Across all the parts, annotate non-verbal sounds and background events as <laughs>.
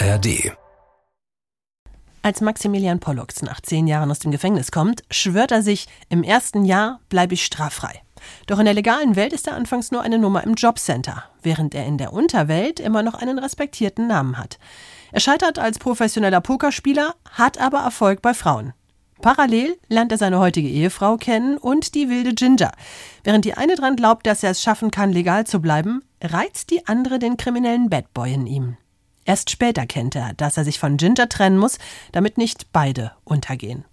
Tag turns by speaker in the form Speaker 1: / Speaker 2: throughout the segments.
Speaker 1: ARD.
Speaker 2: Als Maximilian Pollux nach zehn Jahren aus dem Gefängnis kommt, schwört er sich, im ersten Jahr bleibe ich straffrei. Doch in der legalen Welt ist er anfangs nur eine Nummer im Jobcenter, während er in der Unterwelt immer noch einen respektierten Namen hat. Er scheitert als professioneller Pokerspieler, hat aber Erfolg bei Frauen. Parallel lernt er seine heutige Ehefrau kennen und die wilde Ginger. Während die eine dran glaubt, dass er es schaffen kann, legal zu bleiben, reizt die andere den kriminellen Bad Boy in ihm. Erst später kennt er, dass er sich von Ginger trennen muss, damit nicht beide untergehen.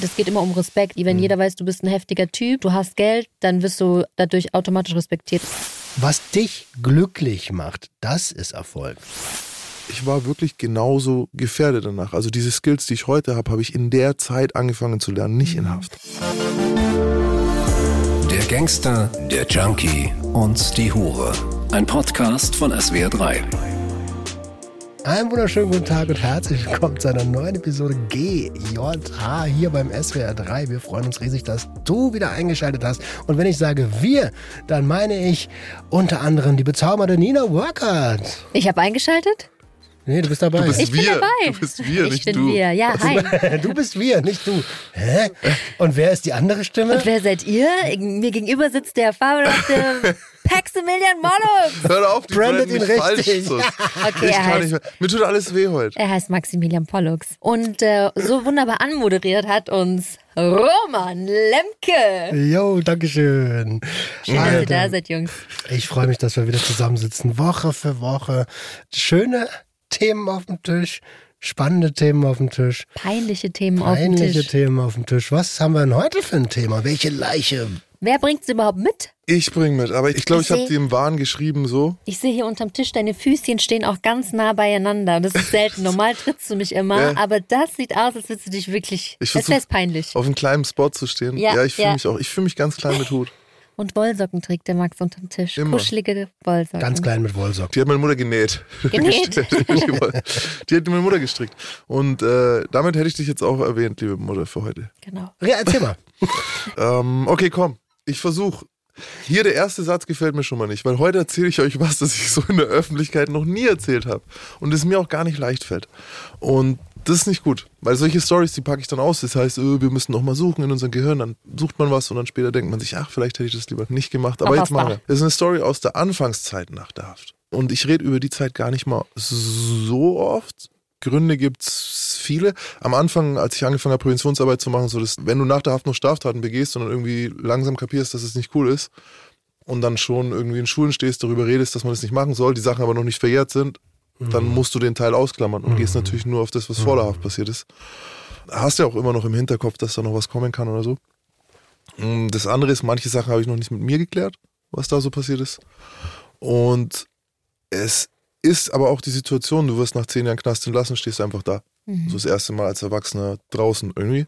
Speaker 3: Das geht immer um Respekt. Wenn jeder weiß, du bist ein heftiger Typ, du hast Geld, dann wirst du dadurch automatisch respektiert.
Speaker 4: Was dich glücklich macht, das ist Erfolg.
Speaker 5: Ich war wirklich genauso gefährdet danach. Also diese Skills, die ich heute habe, habe ich in der Zeit angefangen zu lernen, nicht in Haft.
Speaker 1: Der Gangster, der Junkie und die Hure. Ein Podcast von SWR3.
Speaker 4: Einen wunderschönen guten Tag und herzlich willkommen zu einer neuen Episode GJH hier beim SWR 3. Wir freuen uns riesig, dass du wieder eingeschaltet hast. Und wenn ich sage wir, dann meine ich unter anderem die bezaubernde Nina Workert.
Speaker 3: Ich habe eingeschaltet?
Speaker 4: Nee, du bist dabei.
Speaker 5: Du bist
Speaker 3: Ich bin
Speaker 5: wir.
Speaker 3: dabei.
Speaker 5: Du bist wir,
Speaker 3: ich
Speaker 5: nicht
Speaker 3: bin
Speaker 5: du.
Speaker 3: wir. Ja, hi. <laughs>
Speaker 4: Du bist wir, nicht du. Hä? Und wer ist die andere Stimme?
Speaker 3: Und wer seid ihr? Mir gegenüber sitzt der fabelhafte <laughs> Maximilian Mollux.
Speaker 5: Hör auf, die
Speaker 4: Brandet ihn
Speaker 5: mich falsch
Speaker 4: richtig.
Speaker 5: zu. <laughs>
Speaker 3: Okay,
Speaker 5: ich
Speaker 3: er
Speaker 5: kann
Speaker 3: heißt,
Speaker 5: nicht mehr. Mir tut alles weh heute.
Speaker 3: er heißt Maximilian Pollux. Und äh, so wunderbar anmoderiert hat uns Roman Lemke.
Speaker 4: Jo, Dankeschön.
Speaker 3: Schön, dass ihr
Speaker 4: Alter,
Speaker 3: da seid, Jungs.
Speaker 4: Ich freue mich, dass wir wieder zusammensitzen, Woche für Woche. Schöne Themen auf dem Tisch, spannende Themen auf dem Tisch,
Speaker 3: Peinliche Themen auf
Speaker 4: peinliche
Speaker 3: dem Tisch.
Speaker 4: Themen auf dem Tisch. Was haben wir denn heute für ein Thema? Welche Leiche?
Speaker 3: Wer bringt's überhaupt mit?
Speaker 5: Ich bring mit, aber ich glaube,
Speaker 3: Ich
Speaker 5: ich habe im Wahn geschrieben so.
Speaker 3: Ich sehe hier unterm Tisch, deine Füßchen stehen auch ganz nah beieinander. Das ist selten. <laughs> Normal trittst du mich immer,
Speaker 5: Ja.
Speaker 3: aber das sieht aus, als würdest du dich wirklich.
Speaker 5: Ich
Speaker 3: Das wäre peinlich.
Speaker 5: Auf einem kleinen Spot zu stehen.
Speaker 3: Ja,
Speaker 5: Ja, ich fühle
Speaker 3: ja.
Speaker 5: mich auch. Ich fühle mich ganz klein mit Hut.
Speaker 3: Und Wollsocken trägt der Max unterm Tisch.
Speaker 5: Immer.
Speaker 3: Kuschelige Wollsocken.
Speaker 4: Ganz klein mit Wollsock.
Speaker 5: Die hat meine Mutter genäht.
Speaker 3: Genäht? <laughs>
Speaker 5: die hat meine Mutter gestrickt. Und äh, damit hätte ich dich jetzt auch erwähnt, liebe Mutter, für heute.
Speaker 3: Genau.
Speaker 4: Ja, erzähl mal. <laughs>
Speaker 5: Ähm, okay, komm. Ich versuche. Hier der erste Satz gefällt mir schon mal nicht, weil heute erzähle ich euch was, das ich so in der Öffentlichkeit noch nie erzählt habe. Und es mir auch gar nicht leicht fällt. Und das ist nicht gut, weil solche Stories, die packe ich dann aus. Das heißt, äh, wir müssen noch mal suchen in unserem Gehirn, dann sucht man was und dann später denkt man sich, ach, vielleicht hätte ich das lieber nicht gemacht. Aber jetzt mal.
Speaker 3: da.
Speaker 5: Das ist eine Story aus der Anfangszeit nach der Haft. Und ich rede über die Zeit gar nicht mal so oft. Gründe gibt's viele. Am Anfang, als ich angefangen habe, Präventionsarbeit zu machen, so dass, wenn du nach der Haft noch Straftaten begehst und dann irgendwie langsam kapierst, dass es nicht cool ist und dann schon irgendwie in Schulen stehst, darüber redest, dass man das nicht machen soll, die Sachen aber noch nicht verjährt sind, dann musst du den Teil ausklammern und gehst natürlich nur auf das, was vor der Haft passiert ist. Hast ja auch immer noch im Hinterkopf, dass da noch was kommen kann oder so. Mm, Das andere ist, manche Sachen habe ich noch nicht mit mir geklärt, was da so passiert ist. Und es ist aber auch die Situation, du wirst nach zehn Jahren Knast entlassen, stehst einfach da. So das erste Mal als Erwachsener draußen irgendwie.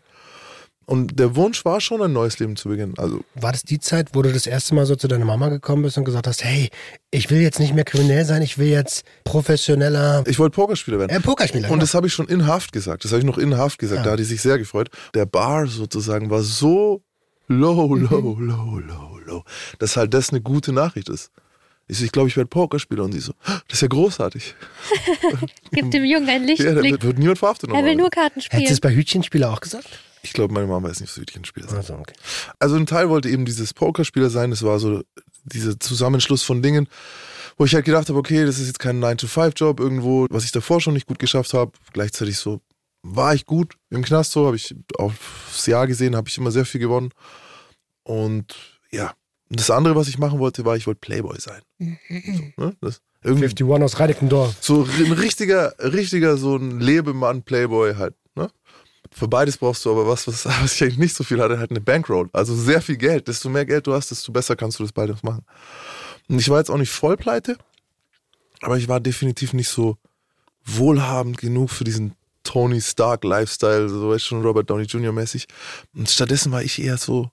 Speaker 5: Und der Wunsch war schon, ein neues Leben zu beginnen. Also
Speaker 4: War das die Zeit, wo du das erste Mal so zu deiner Mama gekommen bist und gesagt hast, hey, ich will jetzt nicht mehr kriminell sein, ich will jetzt professioneller
Speaker 5: ich wollte Pokerspieler werden.
Speaker 4: äh, Pokerspieler.
Speaker 5: Und
Speaker 4: genau.
Speaker 5: das habe ich schon in Haft gesagt. Das habe ich noch in Haft gesagt.
Speaker 4: Ja.
Speaker 5: Da hat die sich sehr gefreut. Der Bar sozusagen war so low, low, low, low, low, dass halt das eine gute Nachricht ist. Ich so, ich glaube, ich werde Pokerspieler. Und sie so, das ist ja großartig. <laughs>
Speaker 3: Gib dem Jungen einen
Speaker 5: Ja, da
Speaker 3: Lichtblick.
Speaker 5: wird, niemand verhaftet.
Speaker 3: er will nur Karten
Speaker 4: Hättest du es
Speaker 3: spielen.
Speaker 4: bei Hütchenspieler auch gesagt?
Speaker 5: Ich glaube, meine Mama ist nicht so Hütchenspieler. sein.
Speaker 4: Also, okay.
Speaker 5: Also ein Teil wollte eben dieses Pokerspieler sein. Das war so dieser Zusammenschluss von Dingen, wo ich halt gedacht habe, okay, das ist jetzt kein 9-to-5-Job irgendwo, was ich davor schon nicht gut geschafft habe. Gleichzeitig so war ich gut im Knast so, habe ich aufs Jahr gesehen, habe ich immer sehr viel gewonnen. Und ja, das andere, was ich machen wollte, war, ich wollte Playboy sein. So, ne? das, irgendwie
Speaker 4: 51 aus Reinickendorf.
Speaker 5: so ein richtiger, richtiger, so ein Lebemann Playboy halt? Für beides brauchst du aber was, was, <laughs> was ich eigentlich nicht so viel hatte, halt eine Bankroll. Also sehr viel Geld. Desto mehr Geld du hast, desto besser kannst du das beides machen. Und ich war jetzt auch nicht voll pleite, aber ich war definitiv nicht so wohlhabend genug für diesen Tony Stark Lifestyle, so weißt schon Robert Downey Jr. mäßig. Und stattdessen war ich eher so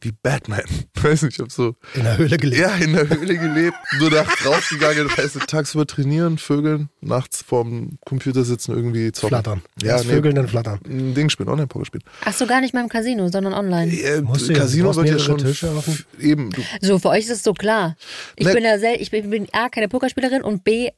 Speaker 5: wie Batman. <laughs> Weiß nicht, ich hab so
Speaker 4: In der Höhle gelebt.
Speaker 5: ja, in der Höhle gelebt, nur nachts rausgegangen, weißt du, tagsüber trainieren, vögeln, nachts vorm Computer sitzen, irgendwie zocken.
Speaker 4: Flattern.
Speaker 5: Ja, nee,
Speaker 4: Vögeln, dann flattern.
Speaker 5: ein Ding spielen, Online-Poker spielen.
Speaker 3: Ach so, gar nicht mal im Casino, sondern online.
Speaker 5: Äh,
Speaker 4: Musst du
Speaker 5: Casino wird ja schon
Speaker 4: Tische
Speaker 5: eben, du,
Speaker 3: So, für euch ist es so klar. Ich
Speaker 5: Ne-
Speaker 3: bin ja sel ich bin, bin A, keine Pokerspielerin und B,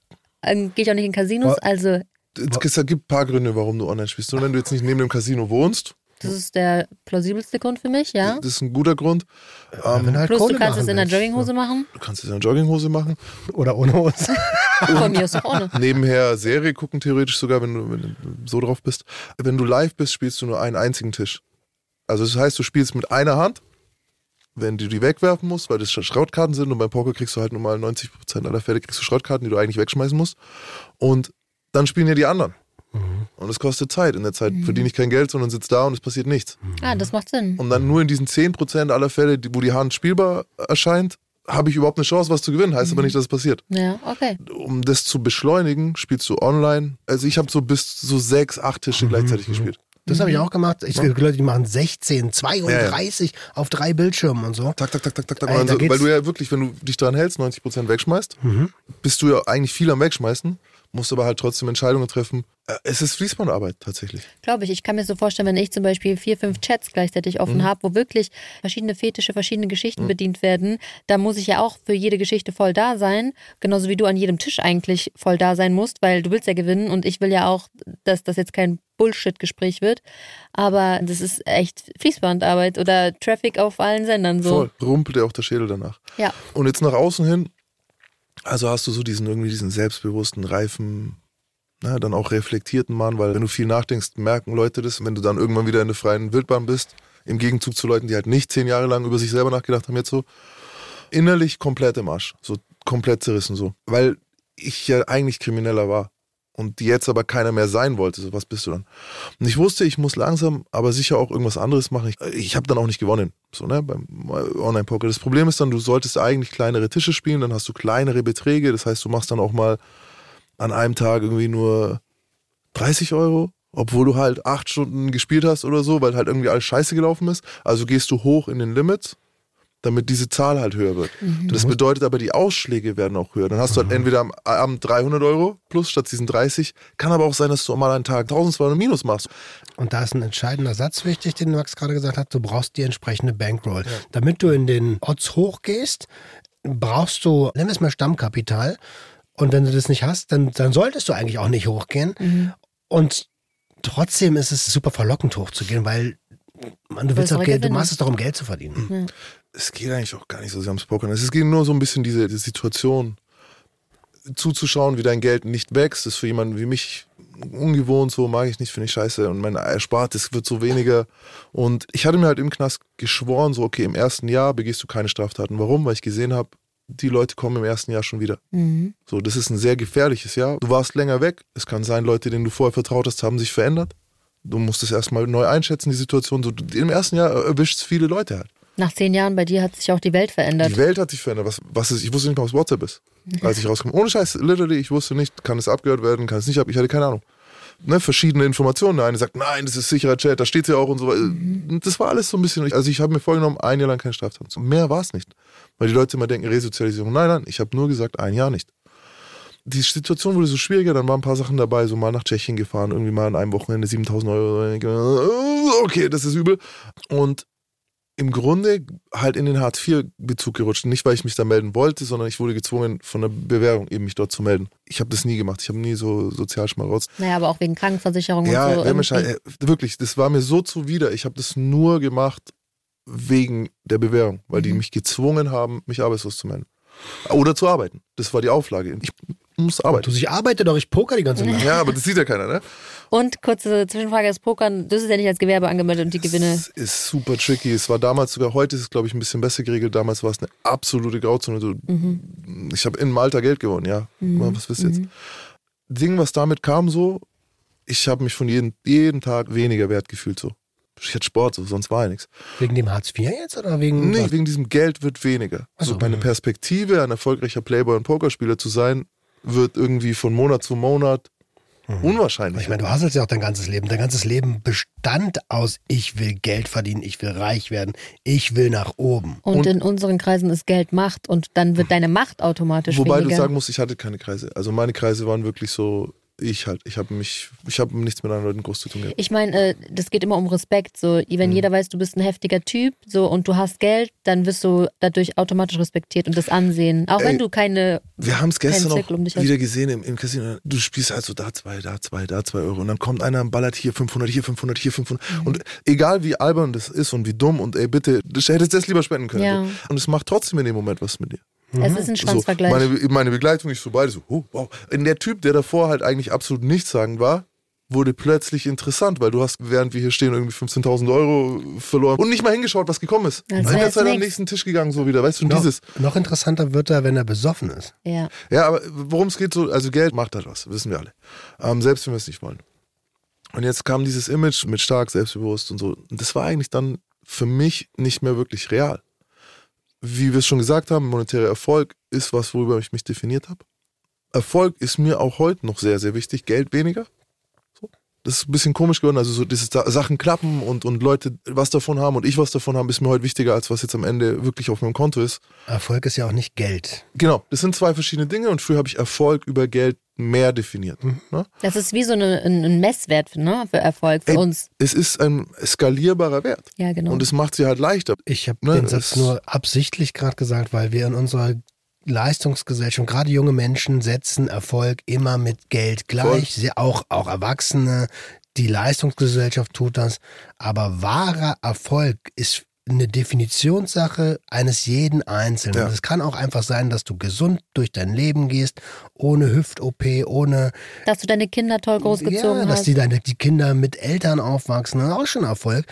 Speaker 3: ähm, gehe ich auch nicht in Casinos. Also
Speaker 5: Es gibt ein paar Gründe, warum du online spielst. Und wenn du jetzt nicht neben dem Casino wohnst,
Speaker 3: das ist der plausibelste Grund für mich, ja.
Speaker 5: das ist ein guter Grund.
Speaker 4: Ja, du halt
Speaker 3: Plus
Speaker 4: Kohle
Speaker 3: du kannst
Speaker 4: machen
Speaker 3: es in der. Jogginghose machen.
Speaker 5: Du kannst es in einer Jogginghose machen.
Speaker 4: Oder ohne Hose. <laughs>
Speaker 3: Von mir aus auch ohne. <laughs>
Speaker 5: Nebenher Serie gucken, theoretisch sogar, wenn du, wenn du so drauf bist. Wenn du live bist, spielst du nur einen einzigen Tisch. Also das heißt, du spielst mit einer Hand, wenn du die wegwerfen musst, weil das Schrottkarten sind und beim Poker kriegst du halt nur mal 90% aller Fälle kriegst du Schrottkarten, die du eigentlich wegschmeißen musst. Und dann spielen ja die anderen. Und es kostet Zeit. In der Zeit verdiene ich kein Geld, sondern sitze da und es passiert nichts.
Speaker 3: Ah, das macht Sinn.
Speaker 5: Und dann nur in diesen 10% aller Fälle, wo die Hand spielbar erscheint, habe ich überhaupt eine Chance, was zu gewinnen. Heißt aber nicht, dass es passiert.
Speaker 3: Ja, okay.
Speaker 5: Um das zu beschleunigen, spielst du online. Also ich habe so bis so sechs, acht Tische gleichzeitig gespielt.
Speaker 4: Das habe ich auch gemacht. Ich kenne Leute, die machen 16, 32 auf drei Bildschirmen und so.
Speaker 5: Tak, tak, tak, tak, tak, tak.
Speaker 4: Ey,
Speaker 5: Und
Speaker 4: da
Speaker 5: so,
Speaker 4: geht's-
Speaker 5: weil du ja wirklich, wenn du dich dran hältst, 90% wegschmeißt, bist du ja eigentlich viel am Wegschmeißen, musst aber halt trotzdem Entscheidungen treffen. Äh, Es ist Fließbandarbeit tatsächlich.
Speaker 3: Glaube ich. Ich kann mir so vorstellen, wenn ich zum Beispiel vier, fünf Chats gleichzeitig
Speaker 5: Mhm.
Speaker 3: offen habe, wo wirklich verschiedene Fetische, verschiedene Geschichten bedient werden, da muss ich ja auch für jede Geschichte voll da sein. Genauso wie du an jedem Tisch eigentlich voll da sein musst, weil du willst ja gewinnen und ich will ja auch, dass das jetzt kein Bullshit-Gespräch wird. Aber das ist echt Fließbandarbeit oder Traffic auf allen Sendern so.
Speaker 5: Voll. Rumpelt ja auch der Schädel danach.
Speaker 3: Ja.
Speaker 5: Und jetzt nach außen hin, also hast du so diesen irgendwie diesen selbstbewussten, reifen, na, dann auch reflektierten Mann, weil wenn du viel nachdenkst, merken Leute das, wenn du dann irgendwann wieder in der freien Wildbahn bist, im Gegenzug zu Leuten, die halt nicht zehn Jahre lang über sich selber nachgedacht haben, jetzt so, innerlich komplett im Arsch, so komplett zerrissen so, weil ich ja eigentlich Krimineller war und jetzt aber keiner mehr sein wollte, so was bist du dann? Und ich wusste, ich muss langsam, aber sicher auch irgendwas anderes machen. Ich, ich habe dann auch nicht gewonnen, so ne, beim Online-Poker. Das Problem ist dann, du solltest eigentlich kleinere Tische spielen, dann hast du kleinere Beträge, das heißt, du machst dann auch mal an einem Tag irgendwie nur 30 Euro, obwohl du halt acht Stunden gespielt hast oder so, weil halt irgendwie alles scheiße gelaufen ist. Also gehst du hoch in den Limits, damit diese Zahl halt höher wird. Das bedeutet aber, die Ausschläge werden auch höher. Dann hast du halt entweder am Abend 300 Euro plus statt diesen 30. Kann aber auch sein, dass du mal einen Tag 1200 minus machst.
Speaker 4: Und da ist ein entscheidender Satz wichtig, den Max gerade gesagt hat. Du brauchst die entsprechende Bankroll. Damit du in den Odds hochgehst, brauchst du, nennen wir es mal Stammkapital. Und wenn du das nicht hast, dann, dann solltest du eigentlich auch nicht hochgehen. Und trotzdem ist es super verlockend hochzugehen, weil man, du, willst
Speaker 3: doch
Speaker 4: auch Geld, du machst es doch, um Geld zu verdienen.
Speaker 5: Es geht eigentlich auch gar nicht so sehr ums Pokern. Es geht nur so ein bisschen diese, diese Situation zuzuschauen, wie dein Geld nicht wächst, ist für jemanden wie mich ungewohnt, so mag ich nicht, finde ich scheiße und mein Erspartes wird so weniger und ich hatte mir halt im Knast geschworen, so okay, im ersten Jahr begehst du keine Straftaten. Warum? Weil ich gesehen habe, die Leute kommen im ersten Jahr schon wieder. So, das ist ein sehr gefährliches Jahr. Du warst länger weg. Es kann sein, Leute, denen du vorher vertraut hast, haben sich verändert. Du musst es erstmal neu einschätzen, die Situation. So, Im ersten Jahr erwischt es viele Leute halt.
Speaker 3: Nach zehn Jahren bei dir hat sich auch die Welt verändert.
Speaker 5: Die Welt hat sich verändert. Was, was ist, ich wusste nicht mal, was WhatsApp ist. Als ich rauskam. Ohne Scheiß, literally, ich wusste nicht, kann es abgehört werden, kann es nicht ab. Ich hatte keine Ahnung. Ne, verschiedene Informationen. Der eine sagt, nein, das ist sicherer Chat, da steht ja auch und so. weiter. Das war alles so ein bisschen. Also ich habe mir vorgenommen, ein Jahr lang keine Straftaten. zu- Mehr war es nicht. Weil die Leute immer denken, Resozialisierung. Nein, nein, ich habe nur gesagt, ein Jahr nicht. Die Situation wurde so schwieriger, dann waren ein paar Sachen dabei, so mal nach Tschechien gefahren, irgendwie mal an einem Wochenende 7000 Euro. Okay, das ist übel. Und im Grunde halt in den Hartz-IV-Bezug gerutscht. Nicht, weil ich mich da melden wollte, sondern ich wurde gezwungen, von der Bewährung eben mich dort zu melden. Ich habe das nie gemacht. Ich habe nie so Sozialschmarotz.
Speaker 3: Naja, aber auch wegen Krankenversicherung
Speaker 5: Ja,
Speaker 3: und so. irgendwie.
Speaker 5: schei- äh, wirklich, das war mir so zuwider. Ich habe das nur gemacht wegen der Bewährung, weil
Speaker 3: Mhm.
Speaker 5: die mich gezwungen haben, mich arbeitslos zu melden. Oder zu arbeiten. Das war die Auflage. Ich muss arbeiten.
Speaker 4: Du, ich arbeite doch, ich poker die ganze Nacht.
Speaker 5: Ja, aber das sieht ja keiner, ne?
Speaker 3: Und kurze Zwischenfrage: Das Pokern, das ist ja nicht als Gewerbe angemeldet und die Gewinne.
Speaker 5: Es ist super tricky. Es war damals sogar, heute ist es, glaube ich, ein bisschen besser geregelt. Damals war es eine absolute Grauzone. Du,
Speaker 3: Mhm.
Speaker 5: Ich habe in Malta Geld gewonnen, ja. Was wisst ihr jetzt? Ding, was damit kam, so, ich habe mich von jedem, jeden Tag weniger wert gefühlt, so. Ich hatte Sport, so, sonst war ja nichts.
Speaker 4: Wegen dem Hartz IV jetzt oder wegen.
Speaker 5: Nee,
Speaker 4: was?
Speaker 5: wegen diesem Geld wird weniger.
Speaker 4: Ach so,
Speaker 5: Also meine
Speaker 4: mhm.
Speaker 5: Perspektive, ein erfolgreicher Playboy und Pokerspieler zu sein, wird irgendwie von Monat zu Monat unwahrscheinlich.
Speaker 4: Ich meine, du hasselst ja auch dein ganzes Leben. Dein ganzes Leben bestand aus, ich will Geld verdienen, ich will reich werden, ich will nach oben.
Speaker 3: Und,
Speaker 5: Und-
Speaker 3: in unseren Kreisen ist Geld Macht und dann wird deine Macht automatisch
Speaker 5: Wobei
Speaker 3: weniger.
Speaker 5: du sagen musst, ich hatte keine Kreise. Also meine Kreise waren wirklich so ich halt. Ich habe mich, ich habe nichts mit anderen Leuten groß zu tun gehabt.
Speaker 3: Ich meine, äh, das geht immer um Respekt. So, wenn
Speaker 5: Mhm.
Speaker 3: jeder weiß, du bist ein heftiger Typ, so und du hast Geld, dann wirst du dadurch automatisch respektiert und das Ansehen. Auch
Speaker 5: Ey,
Speaker 3: wenn du keine.
Speaker 5: Wir haben es gestern auch
Speaker 3: um dich hast.
Speaker 5: wieder gesehen im, im Casino. Du spielst halt so da zwei, da zwei, da zwei Euro. Und dann kommt einer und ballert hier 500, hier 500, hier 500.
Speaker 3: Mhm.
Speaker 5: Und egal wie albern das ist und wie dumm und ey, bitte, du hättest das lieber spenden können.
Speaker 3: Ja.
Speaker 5: So. Und es macht trotzdem in dem Moment was mit dir.
Speaker 3: Es ist ein
Speaker 5: So,
Speaker 3: Schwanzvergleich.
Speaker 5: meine, meine Begleitung, ich so beide so, oh, wow. Und der Typ, der davor halt eigentlich absolut nichts sagen war, wurde plötzlich interessant, weil du hast, während wir hier stehen, irgendwie 15.000 Euro verloren und nicht mal hingeschaut, was gekommen ist.
Speaker 3: Als
Speaker 5: Und
Speaker 3: wär's
Speaker 5: jetzt halt am nächsten Tisch gegangen, so wieder, weißt du, und
Speaker 4: Noch,
Speaker 5: dieses.
Speaker 4: noch interessanter wird er, wenn er besoffen ist.
Speaker 3: ja.
Speaker 5: Ja, aber worum es geht, so, also Geld macht halt was, wissen wir alle. Ähm, selbst wenn wir es nicht wollen. Und jetzt kam dieses Image mit stark, selbstbewusst und so. Und das war eigentlich dann für mich nicht mehr wirklich real. Wie wir es schon gesagt haben, monetärer Erfolg ist was, worüber ich mich definiert habe. Erfolg ist mir auch heute noch sehr, sehr wichtig. Geld weniger. So. Das ist ein bisschen komisch geworden. Also so diese Sa- Sachen klappen und, und Leute was davon haben und ich was davon haben, ist mir heute wichtiger, als was jetzt am Ende wirklich auf meinem Konto ist.
Speaker 4: Erfolg ist ja auch nicht Geld.
Speaker 5: Genau, das sind zwei verschiedene Dinge und früher habe ich Erfolg über Geld mehr definiert. Ne?
Speaker 3: Das ist wie so eine, ein, ein Messwert ne, für Erfolg für
Speaker 5: Ey,
Speaker 3: uns.
Speaker 5: Es ist ein skalierbarer Wert
Speaker 3: Ja, genau.
Speaker 5: und es macht sie halt leichter.
Speaker 4: Ich habe
Speaker 5: Ne,
Speaker 4: den
Speaker 5: das-
Speaker 4: Satz nur absichtlich gerade gesagt, weil wir in unserer Leistungsgesellschaft, gerade junge Menschen setzen Erfolg immer mit Geld gleich. Sie, auch, auch Erwachsene, die Leistungsgesellschaft tut das. Aber wahrer Erfolg ist eine Definitionssache eines jeden Einzelnen.
Speaker 5: Ja.
Speaker 4: Es kann auch einfach sein, dass du gesund durch dein Leben gehst, ohne Hüft-OP, ohne
Speaker 3: Dass du deine Kinder toll großgezogen
Speaker 4: ja, dass
Speaker 3: hast.
Speaker 4: die, deine, die Kinder mit Eltern aufwachsen, das ist auch schon Erfolg.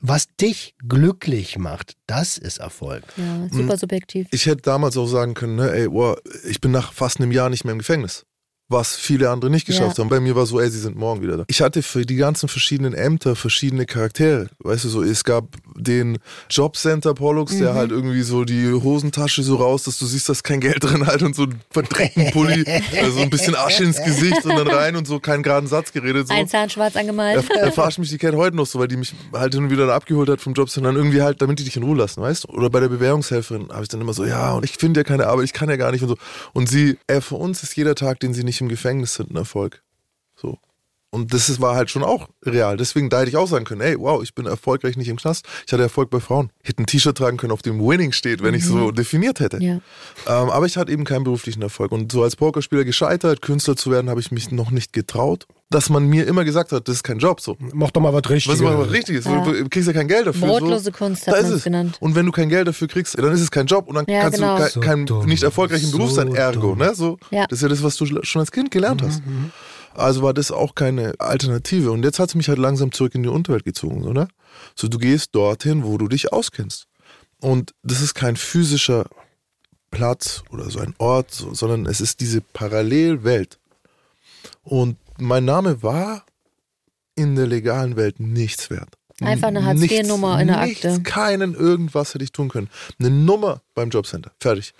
Speaker 4: Was dich glücklich macht, das ist Erfolg.
Speaker 3: ja, super subjektiv.
Speaker 5: Ich hätte damals auch sagen können, ne, ey, wow, ich bin nach fast einem Jahr nicht mehr im Gefängnis. Was viele andere nicht geschafft
Speaker 3: Ja.
Speaker 5: haben. Bei mir war so, ey, sie sind morgen wieder da. Ich hatte für die ganzen verschiedenen Ämter verschiedene Charaktere. Weißt du, so, es gab den Jobcenter Pollux, der halt irgendwie so die Hosentasche so raus, dass du siehst, dass kein Geld <laughs> drin halt und so einen verdreckten Pulli, also ein bisschen Asche ins Gesicht und dann rein und so keinen geraden Satz geredet. So.
Speaker 3: Ein Zahn schwarz angemalt.
Speaker 5: Er, er verarscht mich die Cat heute noch so, weil die mich halt hin und wieder abgeholt hat vom Job, sondern irgendwie halt, damit die dich in Ruhe lassen, weißt du? Oder bei der Bewährungshelferin habe ich dann immer so, ja, und ich finde ja keine Arbeit, ich kann ja gar nicht und so. Und sie, ey, für uns ist jeder Tag, den sie nicht im Gefängnis sind, ein Erfolg. Und das ist, war halt schon auch real. Deswegen, da hätte ich auch sagen können, ey, wow, ich bin erfolgreich nicht im Knast. Ich hatte Erfolg bei Frauen. Ich hätte ein T-Shirt tragen können, auf dem Winning steht, wenn ich so definiert hätte.
Speaker 3: Ja.
Speaker 5: Ähm, aber ich hatte eben keinen beruflichen Erfolg. Und so als Pokerspieler gescheitert, Künstler zu werden, habe ich mich noch nicht getraut. Dass man mir immer gesagt hat, das ist kein Job so.
Speaker 4: Mach doch mal was
Speaker 5: Was
Speaker 4: Richtiges.
Speaker 5: was richtig ist.
Speaker 3: Ja.
Speaker 5: Du kriegst ja kein Geld dafür.
Speaker 3: Brotlose
Speaker 5: so.
Speaker 3: Kunst
Speaker 5: Da
Speaker 3: hat
Speaker 5: ist
Speaker 3: man es genannt.
Speaker 5: Und wenn du kein Geld dafür kriegst, dann ist es kein Job und dann
Speaker 3: Ja,
Speaker 5: kannst
Speaker 3: genau.
Speaker 5: du kein,
Speaker 4: So
Speaker 5: kein
Speaker 4: dumm.
Speaker 5: nicht erfolgreichen Beruf
Speaker 4: So
Speaker 5: sein, ergo.
Speaker 4: dumm.
Speaker 5: Ne? So,
Speaker 3: Ja.
Speaker 5: Das ist ja das, was du schon als Kind gelernt hast. Also war das auch keine Alternative. Und jetzt hat es mich halt langsam zurück in die Unterwelt gezogen, oder? So, du gehst dorthin, wo du dich auskennst. Und das ist kein physischer Platz oder so ein Ort, so, sondern es ist diese Parallelwelt. Und mein Name war in der legalen Welt nichts wert.
Speaker 3: Einfach eine Hartz-IV-Nummer in der
Speaker 5: nichts,
Speaker 3: Akte.
Speaker 5: Keinen irgendwas hätte ich tun können. Eine Nummer beim Jobcenter. Fertig.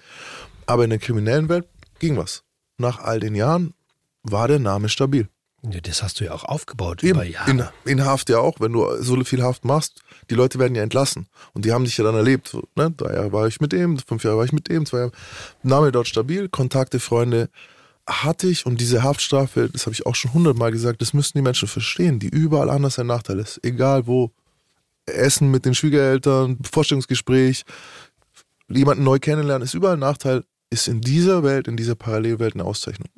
Speaker 5: Aber in der kriminellen Welt ging was. Nach all den Jahren war der Name stabil.
Speaker 4: Ja, Das hast du ja auch aufgebaut
Speaker 5: Eben.
Speaker 4: über Jahre.
Speaker 5: In, in Haft ja auch, wenn du so viel Haft machst, die Leute werden ja entlassen. Und die haben dich ja dann erlebt. So, ne? Drei Jahre war ich mit dem, fünf Jahre war ich mit dem, zwei Jahre. Name dort stabil, Kontakte, Freunde hatte ich und diese Haftstrafe, das habe ich auch schon hundertmal gesagt, das müssen die Menschen verstehen, die überall anders ein Nachteil ist. Egal wo. Essen mit den Schwiegereltern, Vorstellungsgespräch, jemanden neu kennenlernen, ist überall ein Nachteil, ist in dieser Welt, in dieser Parallelwelt eine Auszeichnung.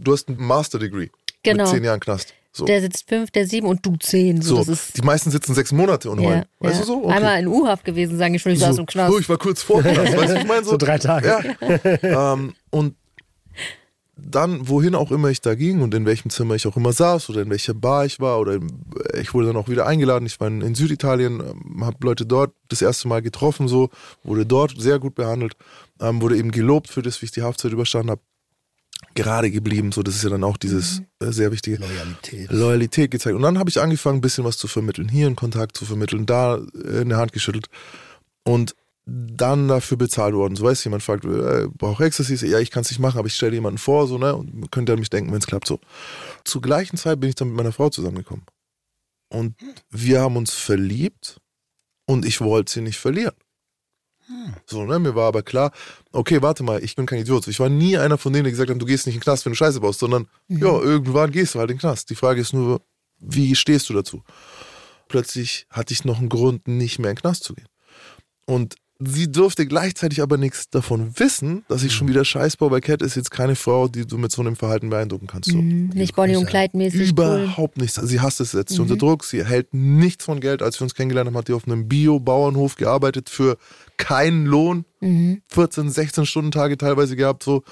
Speaker 5: Du hast ein Master Degree
Speaker 3: Genau.
Speaker 5: mit zehn Jahren Knast. So.
Speaker 3: Der sitzt fünf, der sieben und du zehn. So,
Speaker 5: So, die meisten sitzen sechs Monate und heulen.
Speaker 3: ja,
Speaker 5: Weißt
Speaker 3: ja.
Speaker 5: du so? Okay.
Speaker 3: Einmal in U-Haft gewesen, sagen die schon, ich saß im Knast.
Speaker 5: So, ich war kurz vor Knast, weißt du, ich meine <laughs> so.
Speaker 4: So drei Tage.
Speaker 5: Ja. <laughs> ähm, und dann, wohin auch immer ich da ging und in welchem Zimmer ich auch immer saß oder in welcher Bar ich war oder ich wurde dann auch wieder eingeladen. Ich war in, in Süditalien, ähm, habe Leute dort das erste Mal getroffen, so wurde dort sehr gut behandelt, ähm, wurde eben gelobt für das, wie ich die Haftzeit überstanden habe. Gerade geblieben, so das ist ja dann auch dieses äh, sehr wichtige
Speaker 4: Loyalität.
Speaker 5: Loyalität gezeigt. Und dann habe ich angefangen, ein bisschen was zu vermitteln. Hier einen Kontakt zu vermitteln, da äh, eine Hand geschüttelt. Und dann dafür bezahlt worden. So weißt du, jemand fragt, äh, brauche Ecstasy? Ja, ich kann es nicht machen, aber ich stelle jemanden vor, so, ne? Und könnte an mich denken, wenn es klappt, so. Zur gleichen Zeit bin ich dann mit meiner Frau zusammengekommen. Und wir haben uns verliebt und ich wollte sie nicht verlieren. So, ne? Mir war aber klar, okay, warte mal, ich bin kein Idiot. Ich war nie einer von denen, die gesagt haben, du gehst nicht in den Knast, wenn du Scheiße baust, sondern ja, irgendwann gehst du halt in den Knast. Die Frage ist nur, wie stehst du dazu? Plötzlich hatte ich noch einen Grund, nicht mehr in den Knast zu gehen. Und sie durfte gleichzeitig aber nichts davon wissen, dass ich schon wieder Scheiß baue, weil Cat ist jetzt keine Frau, die du mit so einem Verhalten beeindrucken kannst. So.
Speaker 3: Mhm. Nicht Bonnie und Clyde mäßig. Cool.
Speaker 5: Überhaupt nichts. Sie hasst es, setzt sie unter Druck. Sie erhält nichts von Geld. Als wir uns kennengelernt haben, hat die auf einem Bio-Bauernhof gearbeitet für keinen Lohn. 14, 16 Stunden Tage teilweise gehabt. So.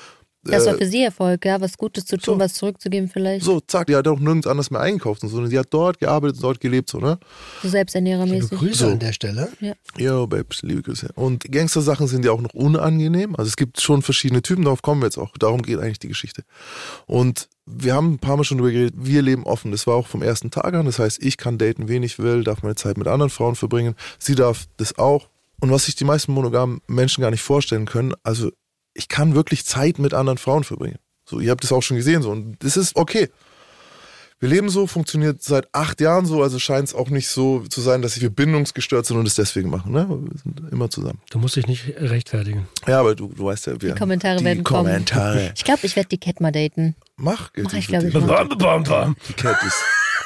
Speaker 3: Das war
Speaker 5: Äh,
Speaker 3: für sie Erfolg, ja, was Gutes zu tun,
Speaker 5: so.
Speaker 3: was zurückzugeben vielleicht. So,
Speaker 5: zack, die hat auch nirgends anders mehr eingekauft und so. sondern Die hat dort gearbeitet und dort gelebt, so, ne?
Speaker 3: so selbsternährermäßig.
Speaker 4: Grüße
Speaker 5: So.
Speaker 4: an der Stelle.
Speaker 5: Ja, Babes, liebe Grüße. Und Gangster-Sachen sind ja auch noch unangenehm. Also es gibt schon verschiedene Typen, darauf kommen wir jetzt auch. Darum geht eigentlich die Geschichte. Und wir haben ein paar Mal schon drüber geredet, wir leben offen. Das war auch vom ersten Tag an. Das heißt, ich kann daten, wen ich will, darf meine Zeit mit anderen Frauen verbringen. Sie darf das auch. Und was sich die meisten monogamen Menschen gar nicht vorstellen können, also ich kann wirklich Zeit mit anderen Frauen verbringen. So, ihr habt das auch schon gesehen so. Und das ist okay. Wir leben so, funktioniert seit acht Jahren so, also scheint es auch nicht so zu sein, dass wir bindungsgestört sind und es deswegen machen. Ne? Wir sind immer zusammen.
Speaker 4: Du musst dich nicht rechtfertigen.
Speaker 5: Ja, aber du, du weißt ja, wir
Speaker 3: Die Kommentare
Speaker 5: die
Speaker 3: werden kommen.
Speaker 5: Kommentare.
Speaker 3: Ich glaube, ich werde die Cat mal daten.
Speaker 5: Mach,
Speaker 3: Mach ich,
Speaker 5: die-
Speaker 3: glaub ich,
Speaker 5: die-
Speaker 3: mal.
Speaker 4: Bam, bam, bam.
Speaker 5: Die Cat ist.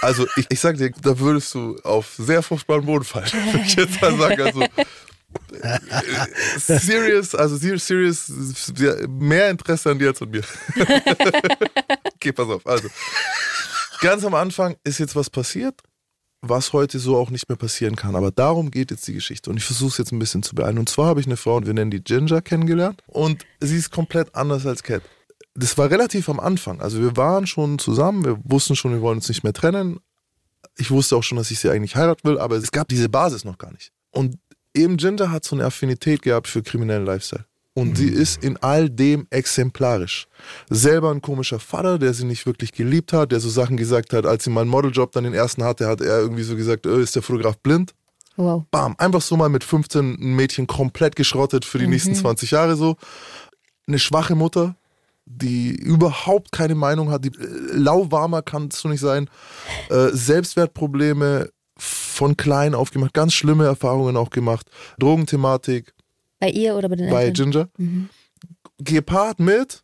Speaker 5: Also ich, ich sag dir, da würdest du auf sehr fruchtbaren Boden fallen. <laughs> Würde ich jetzt mal sagen. Also, serious, also serious, mehr Interesse an dir als an mir. <laughs> okay, pass auf. Also, ganz am Anfang ist jetzt was passiert, was heute so auch nicht mehr passieren kann. Aber darum geht jetzt die Geschichte. Und ich versuche es jetzt ein bisschen zu beeilen. Und zwar habe ich eine Frau, und wir nennen die Ginger, kennengelernt. Und sie ist komplett anders als Cat. Das war relativ am Anfang. Also wir waren schon zusammen, wir wussten schon, wir wollen uns nicht mehr trennen. Ich wusste auch schon, dass ich sie eigentlich heiraten will, aber es gab diese Basis noch gar nicht. Und eben Ginger hat so eine Affinität gehabt für kriminellen Lifestyle. Und sie ist in all dem exemplarisch. Selber ein komischer Vater, der sie nicht wirklich geliebt hat, der so Sachen gesagt hat, als sie mal einen Modeljob dann den ersten hatte, hat er irgendwie so gesagt, äh, ist der Fotograf blind?
Speaker 3: Wow.
Speaker 5: Bam, einfach so mal mit 15 ein Mädchen komplett geschrottet für die nächsten 20 Jahre so. Eine schwache Mutter, die überhaupt keine Meinung hat, die äh, lauwarmer kannst du nicht sein. Äh, Selbstwertprobleme von klein auf gemacht, ganz schlimme Erfahrungen auch gemacht. Drogenthematik
Speaker 3: Bei ihr oder bei den
Speaker 5: bei
Speaker 3: Eltern?
Speaker 5: Ginger.
Speaker 3: Mhm.
Speaker 5: Gepaart mit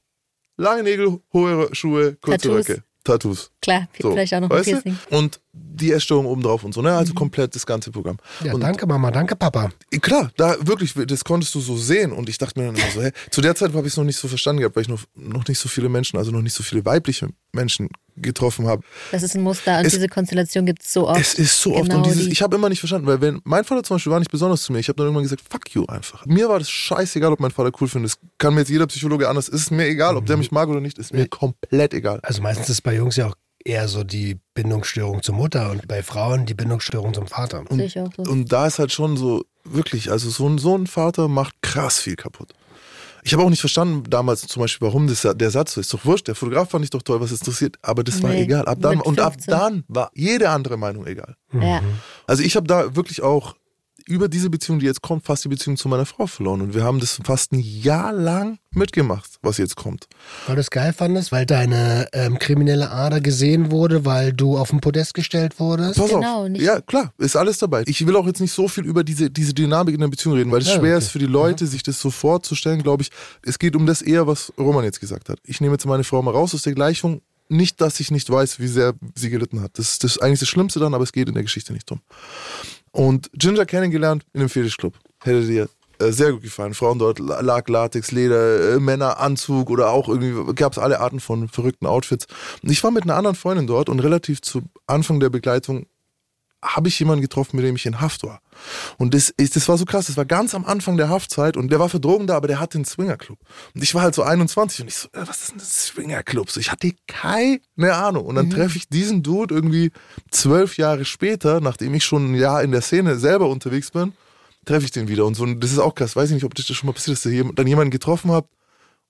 Speaker 5: lange Nägel, hohe Schuhe, kurze
Speaker 3: Tattoos.
Speaker 5: Röcke, Tattoos.
Speaker 3: Klar,
Speaker 5: So,
Speaker 3: vielleicht auch noch ein
Speaker 5: weißt du?
Speaker 3: Piercing.
Speaker 5: Und die Essstörung obendrauf und so, ne?
Speaker 3: Mhm.
Speaker 5: Also komplett das ganze Programm.
Speaker 4: Ja,
Speaker 5: und
Speaker 4: danke Mama, danke Papa.
Speaker 5: Klar, da wirklich, das konntest du so sehen und ich dachte mir dann immer so, hä, zu der Zeit habe ich es noch nicht so verstanden gehabt, weil ich noch, noch nicht so viele Menschen, also noch nicht so viele weibliche Menschen getroffen habe.
Speaker 3: Das ist ein Muster und
Speaker 5: Es-
Speaker 3: diese Konstellation gibt es so oft.
Speaker 5: Es ist so oft
Speaker 3: Genau
Speaker 5: und dieses,
Speaker 3: die-
Speaker 5: ich habe immer nicht verstanden, weil wenn mein Vater zum Beispiel war nicht besonders zu mir, ich habe dann irgendwann gesagt, fuck you einfach. Mir war das scheißegal, ob mein Vater cool findet. Das kann mir jetzt jeder Psychologe anders. Ist mir egal, ob der mich mag oder nicht, ist mir komplett egal.
Speaker 4: Also meistens ist bei Jungs ja auch eher so die Bindungsstörung zur Mutter und bei Frauen die Bindungsstörung zum Vater.
Speaker 3: Sehe ich auch so.
Speaker 5: Und da ist halt schon so, wirklich, also so ein, so ein Vater macht krass viel kaputt. Ich habe auch nicht verstanden damals zum Beispiel, warum das, der Satz so ist. Doch wurscht, der Fotograf fand ich doch toll, was interessiert. Aber das war
Speaker 3: Nee,
Speaker 5: egal. Ab dann, und ab
Speaker 3: 15.
Speaker 5: dann war jede andere Meinung egal.
Speaker 3: Ja.
Speaker 5: Also ich habe da wirklich auch über diese Beziehung, die jetzt kommt, fast die Beziehung zu meiner Frau verloren. Und wir haben das fast ein Jahr lang mitgemacht, was jetzt kommt.
Speaker 4: Weil du es geil fandest, weil deine ähm, kriminelle Ader gesehen wurde, weil du auf den Podest gestellt wurdest.
Speaker 5: Pass
Speaker 3: Genau,
Speaker 5: auf.
Speaker 3: nicht-
Speaker 5: Ja, klar, ist alles dabei. Ich will auch jetzt nicht so viel über diese, diese Dynamik in der Beziehung reden, weil es
Speaker 4: Ja,
Speaker 5: schwer
Speaker 4: okay.
Speaker 5: ist für die Leute, sich das so vorzustellen, glaube ich. Es geht um das eher, was Roman jetzt gesagt hat. Ich nehme jetzt meine Frau mal raus aus der Gleichung. Nicht, dass ich nicht weiß, wie sehr sie gelitten hat. Das ist das ist eigentlich das Schlimmste dann, aber es geht in der Geschichte nicht drum. Und Ginger kennengelernt in einem Fetischclub. Hätte dir äh, sehr gut gefallen. Frauen dort la- lag Latex, Leder, äh, Männer, Anzug oder auch irgendwie gab es alle Arten von verrückten Outfits. Ich war mit einer anderen Freundin dort und relativ zu Anfang der Begleitung habe ich jemanden getroffen, mit dem ich in Haft war. Und das, ist, das war so krass, das war ganz am Anfang der Haftzeit und der war für Drogen da, aber der hatte einen Swingerclub. Und ich war halt so 21 und ich so, äh, was ist denn das Swingerclub? So, ich hatte keine Ahnung. Und dann treffe ich diesen Dude irgendwie zwölf Jahre später, nachdem ich schon ein Jahr in der Szene selber unterwegs bin, treffe ich den wieder. Und so, und das ist auch krass, weiß ich nicht, ob das schon mal passiert ist, dass ihr dann jemanden getroffen habt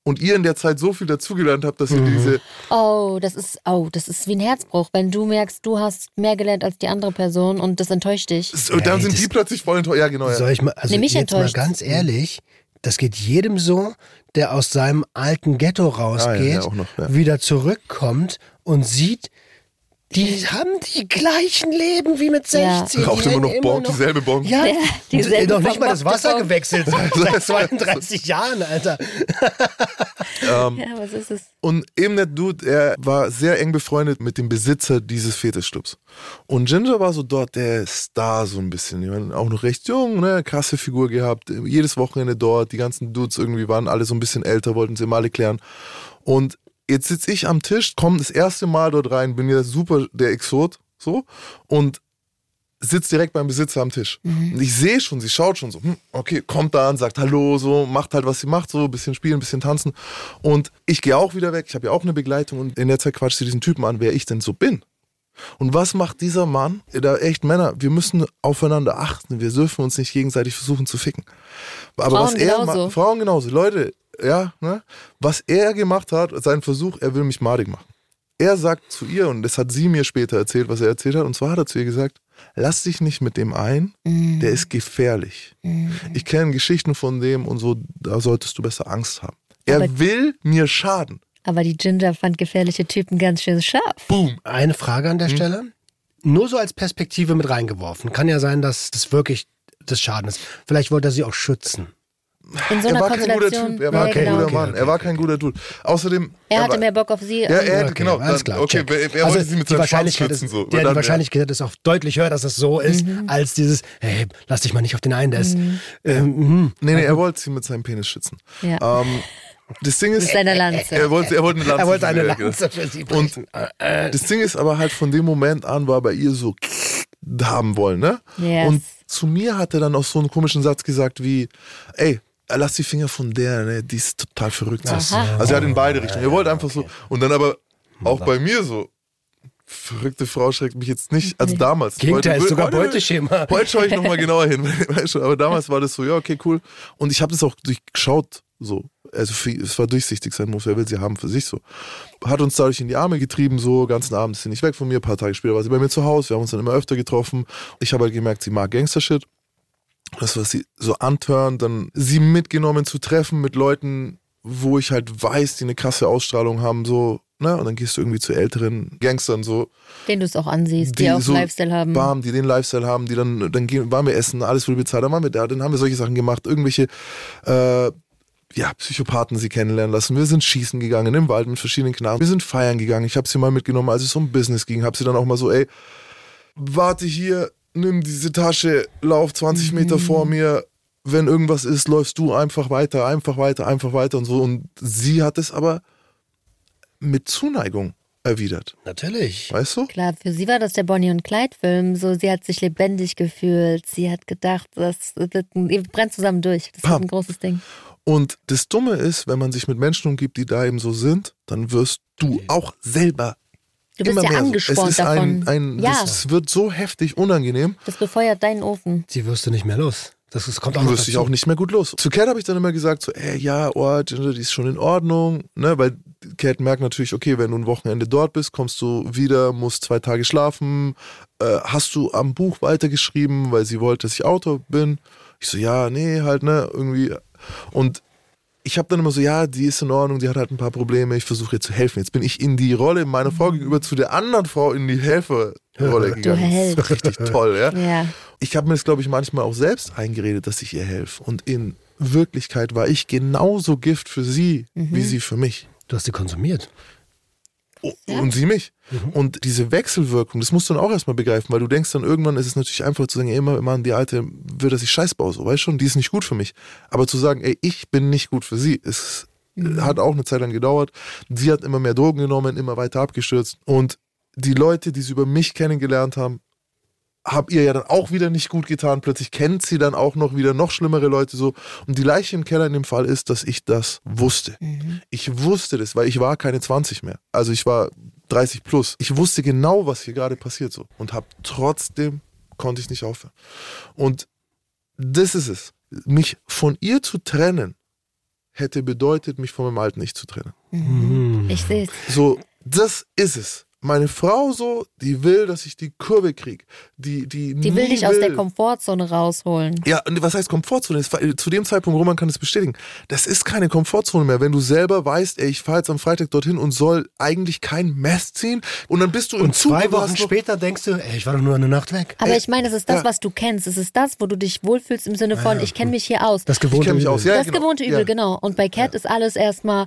Speaker 5: und ihr in der Zeit so viel dazugelernt habt, dass ihr diese,
Speaker 3: Oh, das ist, oh, das ist wie ein Herzbruch, wenn du merkst, du hast mehr gelernt als die andere Person und das enttäuscht dich.
Speaker 5: und dann
Speaker 4: Ey,
Speaker 5: sind die plötzlich voll enttäuscht. Ja, genau. Ja.
Speaker 4: Soll ich mal, also
Speaker 3: Nee, mich
Speaker 4: jetzt mal
Speaker 3: enttäuscht.
Speaker 4: ganz ehrlich, das geht jedem so, der aus seinem alten Ghetto rausgeht,
Speaker 5: Ah, ja, ja, noch, ja.
Speaker 4: wieder zurückkommt und sieht, Die haben die gleichen Leben wie mit 16.
Speaker 5: Raucht
Speaker 4: Die
Speaker 5: immer noch Bon, dieselbe Bon.
Speaker 4: Ja,
Speaker 3: Ja, dieselbe
Speaker 4: noch nicht mal das Wasser
Speaker 3: Bon.
Speaker 4: gewechselt. Seit <laughs> 32 Jahren, Alter. <laughs>
Speaker 5: Ähm,
Speaker 3: Ja, was ist es?
Speaker 5: Und eben der Dude, er war sehr eng befreundet mit dem Besitzer dieses Fetischclubs. Und Ginger war so dort der Star so ein bisschen. Die waren auch noch recht jung, ne, krasse Figur gehabt. Jedes Wochenende dort. Die ganzen Dudes irgendwie waren alle so ein bisschen älter, wollten sie mal alle klären. Und jetzt sitze ich am Tisch, komme das erste Mal dort rein, bin ja super der Exot, so. Und sitzt direkt beim Besitzer am Tisch. Und ich sehe schon, sie schaut schon so, hm, okay, kommt da an, sagt Hallo, so, macht halt, was sie macht, so, ein bisschen spielen, ein bisschen tanzen. Und ich gehe auch wieder weg, ich habe ja auch eine Begleitung und in der Zeit quatscht sie diesen Typen an, wer ich denn so bin. Und was macht dieser Mann? Da echt Männer, wir müssen aufeinander achten, wir dürfen uns nicht gegenseitig versuchen zu ficken. Aber
Speaker 3: Frauen
Speaker 5: was er
Speaker 3: genauso.
Speaker 5: ma- Frauen genauso, Leute, ja, ne? Was er gemacht hat, sein Versuch, er will mich madig machen. Er sagt zu ihr, und das hat sie mir später erzählt, was er erzählt hat, und zwar hat er zu ihr gesagt, lass dich nicht mit dem ein,
Speaker 3: Mhm.
Speaker 5: der ist gefährlich. Ich kenne Geschichten von dem und so, da solltest du besser Angst haben. Er
Speaker 3: Aber-
Speaker 5: will mir schaden.
Speaker 3: Aber die Ginger fand gefährliche Typen ganz schön scharf.
Speaker 5: Boom.
Speaker 4: Eine Frage an der Stelle. Nur so als Perspektive mit reingeworfen. Kann ja sein, dass das wirklich des Schaden ist. Vielleicht wollte er sie auch schützen.
Speaker 3: In so
Speaker 5: er
Speaker 3: einer
Speaker 5: war kein guter. Typ, er war
Speaker 3: ja,
Speaker 5: kein
Speaker 3: genau.
Speaker 5: guter
Speaker 4: Okay,
Speaker 5: Mann,
Speaker 4: okay,
Speaker 5: er war
Speaker 4: okay.
Speaker 5: kein guter Dude. Außerdem,
Speaker 3: Er hatte
Speaker 5: war,
Speaker 3: mehr Bock auf sie.
Speaker 5: Ja, er hätte, genau,
Speaker 4: alles klar.
Speaker 5: okay,
Speaker 4: check.
Speaker 5: wer, wer
Speaker 4: also
Speaker 5: wollte sie mit seinem Schwanz schützen?
Speaker 4: ist,
Speaker 5: So.
Speaker 4: ja, die Wahrscheinlichkeit ist auch deutlich höher, dass es so ist,
Speaker 3: Mhm.
Speaker 4: als dieses, hey, lass dich mal nicht auf den einen, der ist. Ähm, mhm.
Speaker 5: Nee, nee, er wollte sie mit seinem Penis schützen.
Speaker 3: Ja.
Speaker 5: Ähm, das Ding ist,
Speaker 3: Mit seiner Lanze.
Speaker 5: er wollte, er wollte eine Lanze.
Speaker 4: Er wollte eine
Speaker 5: für sie, ja,
Speaker 4: Lanze für sie
Speaker 5: Und
Speaker 4: brechen. Äh,
Speaker 5: das Ding ist aber halt von dem Moment an war bei ihr so haben wollen, ne?
Speaker 3: Yes.
Speaker 5: Und zu mir hat er dann auch so einen komischen Satz gesagt wie, ey, lass die Finger von der, ne? Die ist total verrückt. So.
Speaker 3: Aha.
Speaker 5: Also er hat in beide Richtungen. Er wollte einfach so. Und dann aber auch bei mir so. Verrückte Frau schreckt mich jetzt nicht. Also damals.
Speaker 4: Gegenteil, ist sogar
Speaker 5: heute-
Speaker 4: Beuteschema.
Speaker 5: Heute schaue ich nochmal <laughs> genauer hin. <laughs> Aber damals war das so, ja, okay, cool. Und ich habe das auch durchgeschaut, so. Also es war durchsichtig sein muss, wer will sie haben für sich so. Hat uns dadurch in die Arme getrieben, so, ganzen Abend ist sie nicht weg von mir, ein paar Tage später war sie bei mir zu Hause, wir haben uns dann immer öfter getroffen. Ich habe halt gemerkt, sie mag Gangster-Shit. Das, was sie so antören, dann sie mitgenommen zu treffen mit Leuten, wo ich halt weiß, die eine krasse Ausstrahlung haben, so, ne? Und dann gehst du irgendwie zu älteren Gangstern, so,
Speaker 3: Den du es auch ansiehst, die, auch
Speaker 5: so
Speaker 3: Lifestyle haben.
Speaker 5: Bam, die den Lifestyle haben, die dann, dann gehen, waren wir essen, alles wurde bezahlt, dann waren wir da, dann haben wir solche Sachen gemacht, irgendwelche äh, ja, Psychopathen sie kennenlernen lassen. Wir sind schießen gegangen im Wald mit verschiedenen Knarren. Wir sind feiern gegangen. Ich habe sie mal mitgenommen, als es um Business ging. Habe sie dann auch mal so, ey, warte hier, nimm diese Tasche, lauf 20 Meter vor mir. Wenn irgendwas ist, läufst du einfach weiter, einfach weiter, einfach weiter und so. Und sie hat es aber mit Zuneigung erwidert.
Speaker 4: Natürlich.
Speaker 5: Weißt du?
Speaker 3: Klar, für sie war das der Bonnie und Clyde Film. So, sie hat sich lebendig gefühlt. Sie hat gedacht, das wird ein, ihr brennt zusammen durch. Das
Speaker 5: Pam.
Speaker 3: ist ein großes Ding.
Speaker 5: Und das Dumme ist, wenn man sich mit Menschen umgibt, die da eben so sind, dann wirst du auch selber
Speaker 3: Du bist
Speaker 5: immer
Speaker 3: ja
Speaker 5: mehr
Speaker 3: angespornt
Speaker 5: so. Es ist
Speaker 3: davon.
Speaker 5: ein, ein
Speaker 3: ja,
Speaker 5: das, es wird so heftig unangenehm,
Speaker 3: das befeuert deinen Ofen.
Speaker 4: Sie wirst du nicht mehr los. Das, das kommt auch
Speaker 5: du wirst dich auch nicht mehr gut los. Zu Cat habe ich dann immer gesagt, so, ey, ja, oh, die ist schon in Ordnung, ne, weil Cat merkt natürlich, okay, wenn du ein Wochenende dort bist, kommst du wieder, musst zwei Tage schlafen, äh, hast du am Buch weitergeschrieben, weil sie wollte, dass ich Autor bin. Ich so, ja, nee, halt, ne, irgendwie. Und ich habe dann immer so, ja, die ist in Ordnung, die hat halt ein paar Probleme, ich versuche ihr zu helfen. Jetzt bin ich in die Rolle meiner Frau gegenüber zu der anderen Frau in die Helferrolle gegangen.
Speaker 3: Held.
Speaker 5: Das ist richtig toll, ja.
Speaker 3: Ja.
Speaker 5: Ich habe mir das, glaube ich, manchmal auch selbst eingeredet, dass ich ihr helfe. Und in Wirklichkeit war ich genauso Gift für sie, wie sie für mich.
Speaker 4: Du hast sie konsumiert.
Speaker 5: O- Und sie mich. Und diese Wechselwirkung, das musst du dann auch erstmal begreifen, weil du denkst dann irgendwann ist es natürlich einfach zu sagen, ey, immer, Mann, die Alte will, dass ich Scheiß baue, so, weißt schon, die ist nicht gut für mich. Aber zu sagen, ey, ich bin nicht gut für sie, ist, hat auch eine Zeit lang gedauert. Sie hat immer mehr Drogen genommen, immer weiter abgestürzt. Und die Leute, die sie über mich kennengelernt haben, hab ihr ja dann auch wieder nicht gut getan. Plötzlich kennt sie dann auch noch wieder noch schlimmere Leute so. Und die Leiche im Keller in dem Fall ist, dass ich das wusste. Ich wusste das, weil ich war keine 20 mehr. Also ich war 30 plus. Ich wusste genau, was hier gerade passiert so. Und hab trotzdem konnte ich nicht aufhören. Und das ist es. Mich von ihr zu trennen, hätte bedeutet, mich von meinem Alten nicht zu trennen.
Speaker 3: Ich sehe es.
Speaker 5: So, das ist es. Meine Frau so, die will, dass ich die Kurve kriege. Die, die,
Speaker 3: Die will dich aus der Komfortzone rausholen.
Speaker 5: Ja, und was heißt Komfortzone? Zu dem Zeitpunkt, Roman kann das bestätigen, das ist keine Komfortzone mehr. Wenn du selber weißt, ey, ich fahre jetzt am Freitag dorthin und soll eigentlich kein Mess ziehen und dann bist du im
Speaker 4: Und
Speaker 5: Zug
Speaker 4: zwei Wochen später denkst du, ey, ich war doch nur eine Nacht weg.
Speaker 3: Aber ich meine, es ist das,
Speaker 5: ja.
Speaker 3: was du kennst. Es ist das, wo du dich wohlfühlst im Sinne von, ich kenne mich hier aus.
Speaker 4: Das gewohnte Übel.
Speaker 5: aus, ja.
Speaker 3: das
Speaker 5: genau.
Speaker 3: gewohnte Übel,
Speaker 5: Ja.
Speaker 3: genau. Und bei Cat ist alles erstmal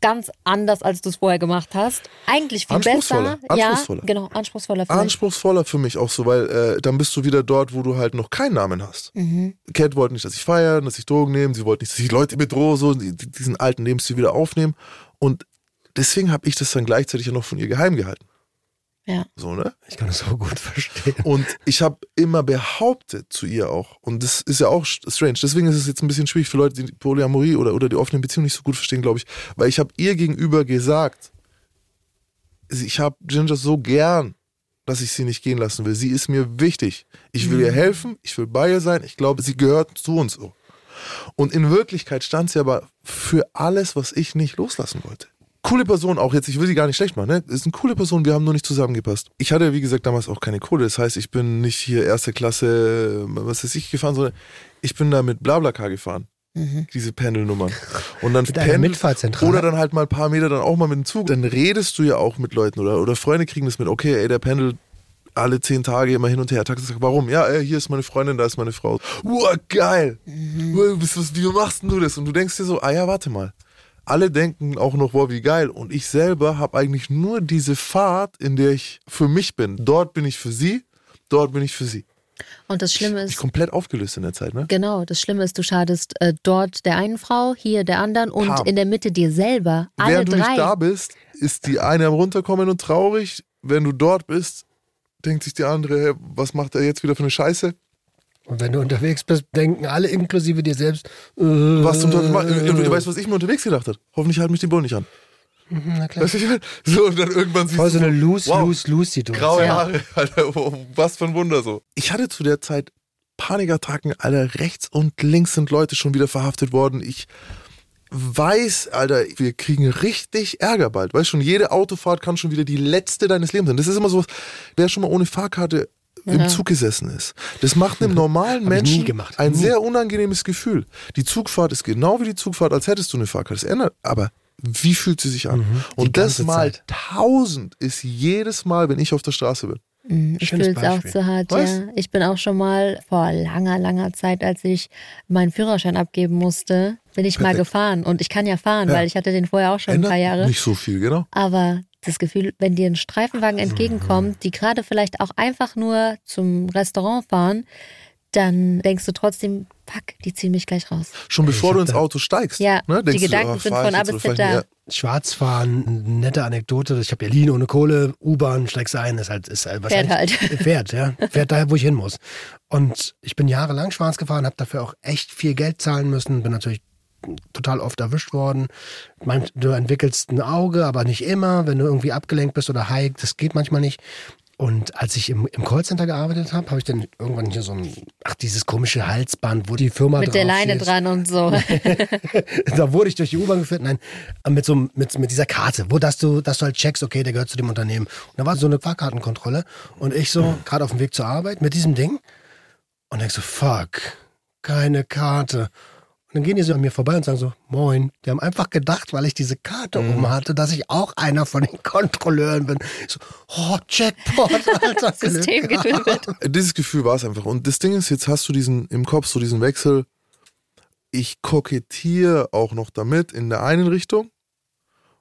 Speaker 3: ganz anders, als du es vorher gemacht hast. Eigentlich viel
Speaker 5: Anspruchsvoller,
Speaker 3: besser. Ja,
Speaker 5: anspruchsvoller.
Speaker 3: genau, anspruchsvoller für mich.
Speaker 5: anspruchsvoller für mich auch so, weil äh, dann bist du wieder dort, wo du halt noch keinen Namen hast.
Speaker 3: Mhm.
Speaker 5: Cat wollte nicht, dass ich feiere, dass ich Drogen nehme, sie wollte nicht, dass ich Leute bedrohe, so die, die- diesen alten Lebensstil wieder aufnehmen. Und deswegen habe ich das dann gleichzeitig ja noch von ihr geheim gehalten.
Speaker 3: Ja.
Speaker 5: So, ne?
Speaker 4: Ich kann das so gut verstehen.
Speaker 5: Und ich habe immer behauptet zu ihr auch, und das ist ja auch strange, deswegen ist es jetzt ein bisschen schwierig für Leute, die die Polyamorie oder, oder die offene Beziehung nicht so gut verstehen, glaube ich, weil ich habe ihr gegenüber gesagt, ich habe Ginger so gern, dass ich sie nicht gehen lassen will. Sie ist mir wichtig. Ich will ihr helfen, ich will bei ihr sein, ich glaube, sie gehört zu uns so. Und in Wirklichkeit stand sie aber für alles, was ich nicht loslassen wollte. Coole Person, auch jetzt, ich will sie gar nicht schlecht machen, ne? Ist eine coole Person, wir haben nur nicht zusammengepasst. Ich hatte, wie gesagt, damals auch keine Kohle. Das heißt, ich bin nicht hier erste Klasse, was weiß ich, gefahren, sondern ich bin da mit Blablacar gefahren. Diese Pendelnummern. Und dann pendelt-? Oder dann halt mal ein paar Meter dann auch mal mit dem Zug. Dann redest du ja auch mit Leuten oder, oder Freunde kriegen das mit, okay, ey, der pendelt alle zehn Tage immer hin und her. Taxi sagt, warum? Ja, ey, hier ist meine Freundin, da ist meine Frau. Uah, geil. Was, wie machst denn du das? Und du denkst dir so, ah ja, warte mal. Alle denken auch noch, wow, wie geil. Und ich selber habe eigentlich nur diese Fahrt, in der ich für mich bin. Dort bin ich für sie, dort bin ich für sie.
Speaker 3: Und das Schlimme
Speaker 5: Ich
Speaker 3: ist,
Speaker 5: komplett aufgelöst in der Zeit, ne?
Speaker 3: genau, das Schlimme ist, du schadest äh, dort der einen Frau, hier der anderen und
Speaker 5: Pam.
Speaker 3: in der Mitte dir selber. Alle
Speaker 5: Während du
Speaker 3: drei.
Speaker 5: nicht da bist, ist die eine am runterkommen und traurig. Wenn du dort bist, denkt sich die andere, hey, was macht er jetzt wieder für eine Scheiße?
Speaker 4: Und wenn du unterwegs bist, denken alle inklusive dir selbst, äh,
Speaker 5: Was zum Teufel? Und du weißt, was ich mir unterwegs gedacht habe. Hoffentlich halt mich die Bullen nicht an.
Speaker 4: Na klar.
Speaker 5: Weißt du? So, und dann irgendwann siehst
Speaker 4: Voll so
Speaker 5: du
Speaker 4: eine
Speaker 5: wow, graue
Speaker 4: Lose-Lose-Lose-Situation.
Speaker 5: Haare, Alter, oh, was für ein Wunder so. Ich hatte zu der Zeit Panikattacken, Alter, rechts und links sind Leute schon wieder verhaftet worden. Ich weiß, Alter, wir kriegen richtig Ärger bald. Weißt schon, jede Autofahrt kann schon wieder die letzte deines Lebens sein. Das ist immer so, wer schon mal ohne Fahrkarte im Zug gesessen ist. Das macht einem <laughs> normalen Menschen
Speaker 4: gemacht.
Speaker 5: ein
Speaker 4: Nie.
Speaker 5: sehr unangenehmes Gefühl. Die Zugfahrt ist genau wie die Zugfahrt, als hättest du eine Fahrkarte. Das ändert, aber wie fühlt sie sich an?
Speaker 4: Mhm.
Speaker 5: Und das mal
Speaker 4: Zeit.
Speaker 5: tausend ist jedes Mal, wenn ich auf der Straße bin.
Speaker 3: Ich fühle es auch zu hart,
Speaker 5: Was?
Speaker 3: ja. Ich bin auch schon mal vor langer, langer Zeit, als ich meinen Führerschein abgeben musste, bin ich mal
Speaker 5: Perfekt.
Speaker 3: gefahren. Und ich kann ja fahren,
Speaker 5: Ja.
Speaker 3: weil ich hatte den vorher auch schon
Speaker 5: Ändert
Speaker 3: ein paar Jahre.
Speaker 5: Nicht so viel, genau.
Speaker 3: Aber das Gefühl, wenn dir ein Streifenwagen entgegenkommt, die gerade vielleicht auch einfach nur zum Restaurant fahren, dann denkst du trotzdem, fuck, die ziehen mich gleich raus.
Speaker 5: Schon bevor du ins Auto steigst.
Speaker 3: Ja,
Speaker 5: ne,
Speaker 3: die
Speaker 5: denkst du,
Speaker 3: Gedanken
Speaker 5: ah,
Speaker 3: sind von A
Speaker 5: jetzt
Speaker 3: bis Z da.
Speaker 5: Ja.
Speaker 4: Schwarzfahren, nette Anekdote. Ich habe Berlin ohne Kohle, U-Bahn, steigst ein, ist halt, ist halt
Speaker 3: Fährt
Speaker 4: wahrscheinlich- <laughs> Fährt, ja. Fährt daher, wo ich hin muss. Und ich bin jahrelang schwarz gefahren, habe dafür auch echt viel Geld zahlen müssen, bin natürlich total oft erwischt worden. Du entwickelst ein Auge, aber nicht immer, wenn du irgendwie abgelenkt bist oder high, das geht manchmal nicht. Und als ich im, im Callcenter gearbeitet habe, habe ich dann irgendwann hier so ein, ach, dieses komische Halsband, wo die Firma
Speaker 3: Mit der Leine
Speaker 4: steht.
Speaker 3: dran und so. <laughs>
Speaker 4: da wurde ich durch die U-Bahn geführt, nein, mit so mit, mit dieser Karte, wo dass du, dass du halt checkst, okay, der gehört zu dem Unternehmen. Und da war so eine Fahrkartenkontrolle und ich so, gerade auf dem Weg zur Arbeit mit diesem Ding und denk so, fuck, keine Karte. Und dann gehen die so an mir vorbei und sagen so, moin. Die haben einfach gedacht, weil ich diese Karte um hatte, dass ich auch einer von den <laughs> Kontrolleuren bin. Ich so, oh, Jackpot, <laughs> Alter.
Speaker 3: System getötet.
Speaker 5: Dieses Gefühl war es einfach. Und das Ding ist, jetzt hast du diesen im Kopf so diesen Wechsel. Ich kokettiere auch noch damit in der einen Richtung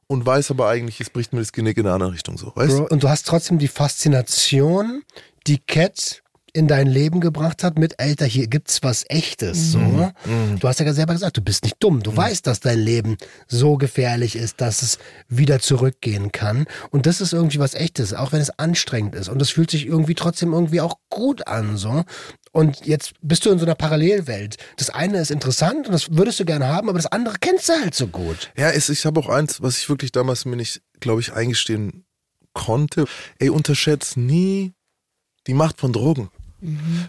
Speaker 5: und weiß aber eigentlich, es bricht mir das Genick in der anderen Richtung so. Weißt
Speaker 4: Bro, und du hast trotzdem die Faszination, die Cat in dein Leben gebracht hat mit, Alter, hier gibt's was Echtes. So. Du hast ja selber gesagt, du bist nicht dumm. Du weißt, dass dein Leben so gefährlich ist, dass es wieder zurückgehen kann. Und das ist irgendwie was Echtes, auch wenn es anstrengend ist. Und das fühlt sich irgendwie trotzdem irgendwie auch gut an. So. Und jetzt bist du in so einer Parallelwelt. Das eine ist interessant und das würdest du gerne haben, aber das andere kennst du halt so gut.
Speaker 5: Ja, es, ich habe auch eins, was ich wirklich damals mir nicht, glaube ich, eingestehen konnte. Ey, unterschätzt nie die Macht von Drogen.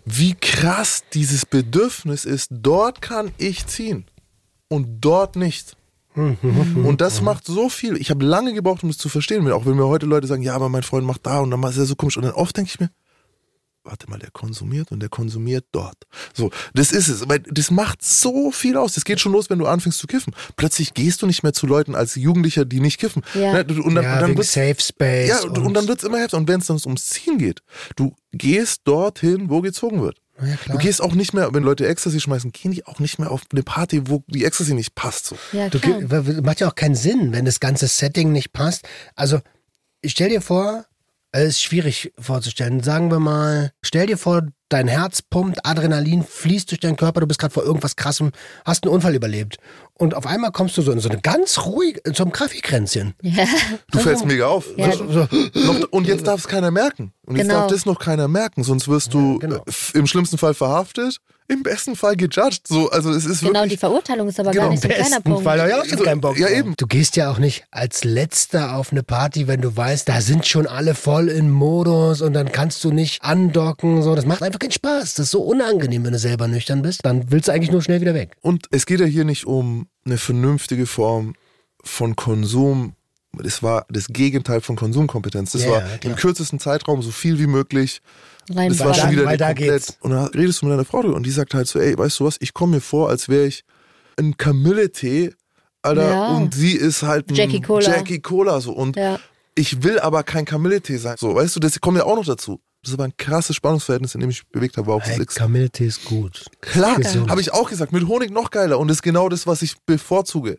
Speaker 5: Wie krass dieses Bedürfnis ist, dort kann ich ziehen und dort nicht. <laughs> Und das macht so viel. Ich habe lange gebraucht, um das zu verstehen. Auch wenn mir heute Leute sagen, ja, aber mein Freund macht da und dann ist er so komisch. Und dann oft denke ich mir, warte mal, der konsumiert und der konsumiert dort. So, das ist es. Weil das macht so viel aus. Das geht schon los, wenn du anfängst zu kiffen. Plötzlich gehst du nicht mehr zu Leuten als Jugendlicher, die nicht kiffen.
Speaker 3: Ja.
Speaker 5: Ne, Und dann,
Speaker 4: ja,
Speaker 5: und dann
Speaker 4: wegen
Speaker 5: wird's-
Speaker 4: Safe Space.
Speaker 5: ja, und, und dann wird es immer heftiger. Und wenn es dann ums Ziehen geht, du gehst dorthin, wo gezogen wird.
Speaker 4: ja, klar.
Speaker 5: Du gehst auch nicht mehr, wenn Leute Ecstasy schmeißen, gehen die auch nicht mehr auf eine Party, wo die Ecstasy nicht passt. So.
Speaker 3: Ja,
Speaker 4: Du, macht ja auch keinen Sinn, wenn das ganze Setting nicht passt. Also, ich stell dir vor, es ist schwierig vorzustellen. Sagen wir mal, stell dir vor, dein Herz pumpt, Adrenalin fließt durch deinen Körper, du bist gerade vor irgendwas krassem, hast einen Unfall überlebt. Und auf einmal kommst du so in so eine ganz ruhig, in so einem Kaffeekränzchen.
Speaker 3: Ja.
Speaker 5: Du fällst mega auf.
Speaker 3: Ja.
Speaker 5: So, so, und jetzt darf es keiner merken. Und jetzt
Speaker 3: Genau.
Speaker 5: darf das noch keiner merken, sonst wirst du
Speaker 4: genau.
Speaker 5: äh, f- im schlimmsten Fall verhaftet, im besten Fall gejudged. So, also es ist
Speaker 3: Genau, die
Speaker 5: wirklich.
Speaker 3: Verurteilung ist aber
Speaker 5: Genau,
Speaker 3: gar nicht so ein kleiner
Speaker 4: Besten
Speaker 3: Punkt.
Speaker 4: Fall hab ich auch schon
Speaker 5: So,
Speaker 4: keinen Bock
Speaker 5: ja, eben.
Speaker 4: Du gehst ja auch nicht als Letzter auf eine Party, wenn du weißt, da sind schon alle voll in Modus und dann kannst du nicht andocken. So, das macht einfach keinen Spaß. Das ist so unangenehm, wenn du selber nüchtern bist. Dann willst du eigentlich nur schnell wieder weg.
Speaker 5: Und es geht ja hier nicht um eine vernünftige Form von Konsum. Das war das Gegenteil von Konsumkompetenz. Das
Speaker 4: Ja,
Speaker 5: war
Speaker 4: ja,
Speaker 5: im kürzesten Zeitraum so viel wie möglich.
Speaker 3: Rein
Speaker 5: Das war schon wieder
Speaker 4: weil da
Speaker 5: komplett.
Speaker 4: geht's.
Speaker 5: Und dann redest du mit deiner Frau drüber und die sagt halt so, ey, weißt du was, ich komme mir vor, als wäre ich ein Kamilletee, Alter,
Speaker 3: Ja.
Speaker 5: und sie ist halt ein
Speaker 3: Jackie Cola.
Speaker 5: Jackie Cola so und
Speaker 3: Ja.
Speaker 5: ich will aber kein Kamilletee sein. So, weißt du, das kommt ja auch noch dazu. Das war ein krasses Spannungsverhältnis, in dem ich mich bewegt habe, auch
Speaker 4: Hey,
Speaker 5: Six.
Speaker 4: Kamilletee ist gut.
Speaker 5: Klar, habe ich auch gesagt, mit Honig noch geiler und das ist genau das, was ich bevorzuge.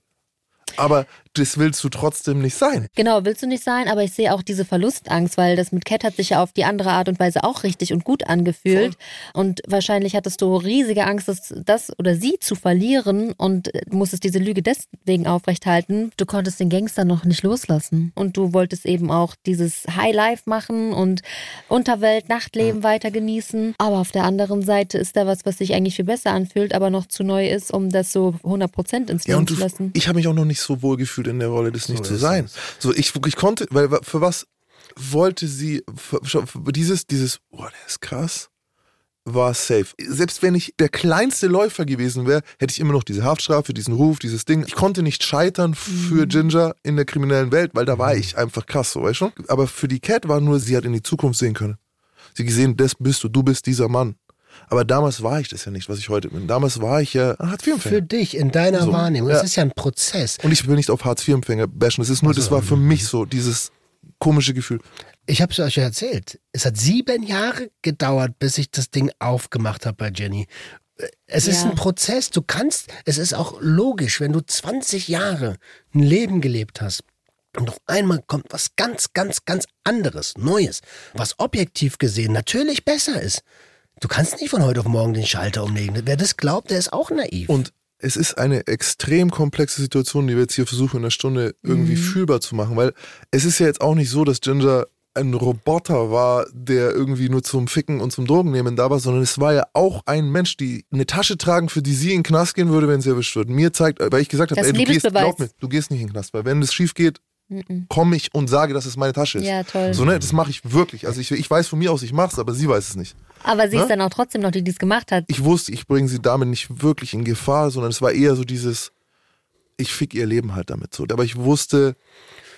Speaker 5: Aber das willst du trotzdem nicht sein.
Speaker 3: Genau, willst du nicht sein, aber ich sehe auch diese Verlustangst, weil das mit Cat hat sich ja auf die andere Art und Weise auch richtig und gut angefühlt. Und wahrscheinlich hattest du riesige Angst, das, das oder sie zu verlieren und musstest diese Lüge deswegen aufrechthalten. Du konntest den Gangster noch nicht loslassen. Und du wolltest eben auch dieses High Life machen und Unterwelt, Nachtleben weiter genießen. Aber auf der anderen Seite ist da was, was sich eigentlich viel besser anfühlt, aber noch zu neu ist, um das so 100% ins
Speaker 5: Ja,
Speaker 3: Leben
Speaker 5: und
Speaker 3: zu lassen.
Speaker 5: ich habe mich auch noch nicht so wohl gefühlt in der Rolle, das nicht zu sein.
Speaker 4: es.
Speaker 5: So, ich, ich konnte, weil für was wollte sie, für, für dieses, dieses, oh, der ist krass, war safe. Selbst wenn ich der kleinste Läufer gewesen wäre, hätte ich immer noch diese Haftstrafe, diesen Ruf, dieses Ding. Ich konnte nicht scheitern für Ginger in der kriminellen Welt, weil da war ich einfach krass, so weißt du? Aber für die Cat war nur, sie hat in die Zukunft sehen können. Sie gesehen, das bist du, du bist dieser Mann. Aber damals war ich das ja nicht, was ich heute bin. Damals war ich ja Hartz-IV-Empfänger.
Speaker 4: Für dich, in deiner
Speaker 5: So,
Speaker 4: Wahrnehmung.
Speaker 5: ja.
Speaker 4: Das ist ja ein Prozess.
Speaker 5: Und ich will nicht auf Hartz-IV-Empfänger bashen. Es ist nur, das war für mich so, dieses komische Gefühl.
Speaker 4: Ich habe es euch ja erzählt. Es hat sieben Jahre gedauert, bis ich das Ding aufgemacht habe bei Jenny. Es ist
Speaker 3: Ja.
Speaker 4: ein Prozess. Du kannst, es ist auch logisch, wenn du 20 Jahre ein Leben gelebt hast und auf einmal kommt was ganz, ganz, ganz anderes, Neues, was objektiv gesehen natürlich besser ist. Du kannst nicht von heute auf morgen den Schalter umlegen. Wer das glaubt, der ist auch naiv.
Speaker 5: Und es ist eine extrem komplexe Situation, die wir jetzt hier versuchen, in einer Stunde irgendwie fühlbar zu machen, weil es ist ja jetzt auch nicht so, dass Ginger ein Roboter war, der irgendwie nur zum Ficken und zum Drogennehmen da war, sondern es war ja auch ein Mensch, die eine Tasche tragen, für die sie in den Knast gehen würde, wenn sie erwischt wird. Mir zeigt, weil ich gesagt habe, ey, du gehst, glaub mir, du gehst nicht in den Knast, weil wenn das schief geht, komme ich und sage, dass es meine Tasche ist.
Speaker 3: Ja, toll.
Speaker 5: So, ne, das mache ich wirklich. Also ich, ich weiß von mir aus, ich mache es, aber sie weiß es nicht.
Speaker 3: Aber sie
Speaker 5: Ne?
Speaker 3: ist dann auch trotzdem noch die, die es gemacht hat.
Speaker 5: ich wusste, ich bringe sie damit nicht wirklich in Gefahr, sondern es war eher so dieses, ich fick ihr Leben halt damit so. Aber ich wusste,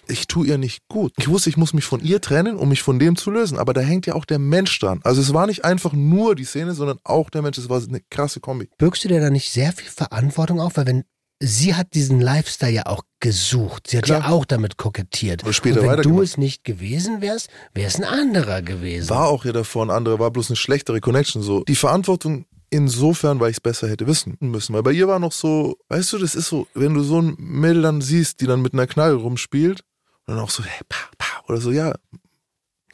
Speaker 5: ich tue ihr nicht gut. Ich wusste, ich muss mich von ihr trennen, um mich von dem zu lösen. Aber da hängt ja auch der Mensch dran. Also es war nicht einfach nur die Szene, sondern auch der Mensch. Es war eine krasse Kombi.
Speaker 4: Bürgst du dir da nicht sehr viel Verantwortung auf? Weil wenn sie hat diesen Lifestyle ja auch gesucht. Sie hat ja
Speaker 5: Klar.
Speaker 4: auch damit kokettiert.
Speaker 5: Oder später
Speaker 4: Und wenn du es nicht gewesen wärst, wäre es ein anderer gewesen.
Speaker 5: War auch ja davor ein anderer, war bloß eine schlechtere Connection. So die Verantwortung insofern, weil ich es besser hätte wissen müssen. Weil bei ihr war noch so, weißt du, das ist so, wenn du so ein Mädel dann siehst, die dann mit einer Knarre rumspielt und dann auch so, hey, pow, pow, oder so, ja,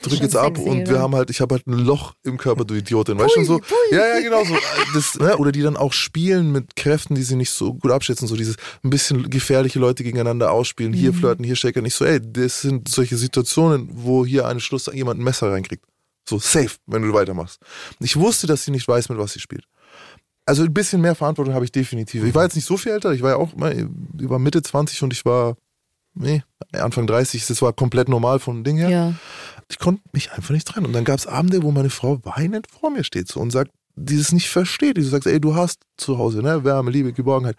Speaker 5: drück jetzt ab und wir haben halt, ich habe halt ein Loch im Körper, du Idiotin, weißt du, so, ja, ja, genau so, das, ne? oder die dann auch spielen mit Kräften, die sie nicht so gut abschätzen, so dieses ein bisschen gefährliche Leute gegeneinander ausspielen, hier flirten, hier shaken, nicht so, ey, das sind solche Situationen, wo hier eine Schluss jemand ein Messer reinkriegt. So safe, wenn du weitermachst. Ich wusste, dass sie nicht weiß, mit was sie spielt. Also ein bisschen mehr Verantwortung habe ich definitiv. Ich war jetzt nicht so viel älter, ich war ja auch mal, ich war Mitte 20 und ich war, nee, Anfang 30, das war komplett normal vom Ding her.
Speaker 3: Ja.
Speaker 5: Ich konnte mich einfach nicht trennen. Und dann gab es Abende, wo meine Frau weinend vor mir steht so, und sagt, die das nicht versteht. Die sagt, ey, du hast zu Hause, ne, Wärme, Liebe, Geborgenheit.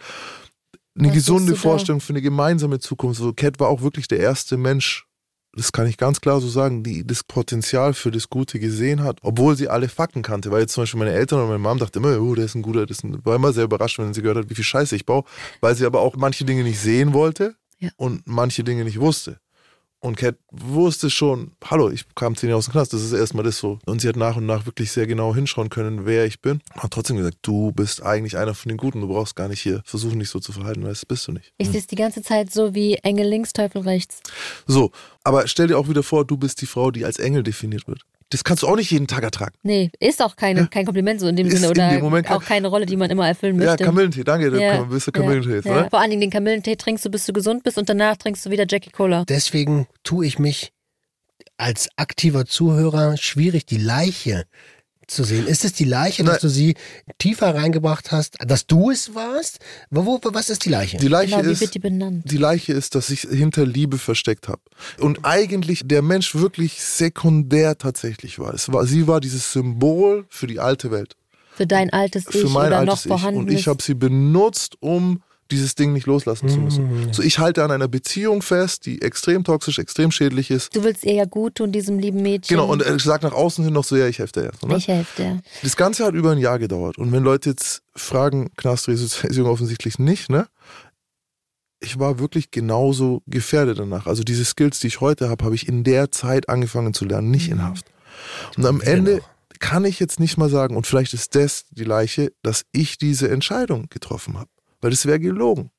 Speaker 5: eine
Speaker 3: Was
Speaker 5: gesunde? Vorstellung für eine gemeinsame Zukunft. So, Cat war auch wirklich der erste Mensch, das kann ich ganz klar so sagen, die das Potenzial für das Gute gesehen hat, obwohl sie alle Fakten kannte. Weil jetzt zum Beispiel meine Eltern und meine Mom dachten immer, oh, der ist ein guter, das war immer sehr überrascht, wenn sie gehört hat, wie viel Scheiße ich baue, weil sie aber auch manche Dinge nicht sehen wollte
Speaker 3: Ja.
Speaker 5: und manche Dinge nicht wusste. Und Cat wusste schon, hallo, ich kam zehn Jahre aus dem Knast, das ist erstmal das so. Und sie hat nach und nach wirklich sehr genau hinschauen können, wer ich bin. Hat trotzdem gesagt, du bist eigentlich einer von den Guten, du brauchst gar nicht hier versuchen, dich so zu verhalten, weil das bist du nicht.
Speaker 3: Ich sehe es die ganze Zeit so wie Engel links, Teufel rechts.
Speaker 5: So, aber stell dir auch wieder vor, du bist die Frau, die als Engel definiert wird. Das kannst du auch nicht jeden Tag ertragen.
Speaker 3: Nee, ist auch keine, kein Kompliment so in dem
Speaker 5: Ist
Speaker 3: Sinne
Speaker 5: in
Speaker 3: oder
Speaker 5: dem
Speaker 3: auch keine Rolle, die man immer erfüllen
Speaker 5: Ja,
Speaker 3: möchte.
Speaker 5: Kamillentee, danke,
Speaker 3: Ja,
Speaker 5: du bist der Kamillentee jetzt,
Speaker 3: ja.
Speaker 5: oder?
Speaker 3: Vor allen Dingen den Kamillentee trinkst du, bis du gesund bist und danach trinkst du wieder Jackie Cola.
Speaker 4: Deswegen tue ich mich als aktiver Zuhörer schwierig, die Leiche zu sehen. Ist es die Leiche, dass
Speaker 5: Nein.
Speaker 4: du sie tiefer reingebracht hast, dass du es warst? Wo, wo, was ist die Leiche?
Speaker 5: Die Leiche
Speaker 3: Genau, wie
Speaker 5: ist,
Speaker 3: wird die benannt?
Speaker 5: die Leiche ist, dass ich hinter Liebe versteckt habe. Und eigentlich der Mensch wirklich sekundär tatsächlich war. Es war. Sie war dieses Symbol für die alte Welt.
Speaker 3: Für dein altes Ich
Speaker 5: für mein
Speaker 3: oder noch
Speaker 5: altes Ich.
Speaker 3: vorhanden
Speaker 5: Und ich habe sie benutzt, um dieses Ding nicht loslassen zu
Speaker 3: Mhm.
Speaker 5: müssen. So, ich halte an einer Beziehung fest, die extrem toxisch, extrem schädlich ist.
Speaker 3: Du willst ihr ja gut tun, diesem lieben Mädchen.
Speaker 5: Genau, und er sagt nach außen hin noch so, ja, ich helfe dir jetzt. Ne?
Speaker 3: ich helfe dir.
Speaker 5: Das Ganze hat über ein Jahr gedauert. Und wenn Leute jetzt fragen, Knastresozialisierung offensichtlich nicht, ne? Ich war wirklich genauso gefährdet danach. Also diese Skills, die ich heute habe, habe ich in der Zeit angefangen zu lernen, nicht in Haft. Und am Ende
Speaker 4: Genau.
Speaker 5: kann ich jetzt nicht mal sagen, und vielleicht ist das die Leiche, dass ich diese Entscheidung getroffen habe. Weil das wäre gelogen.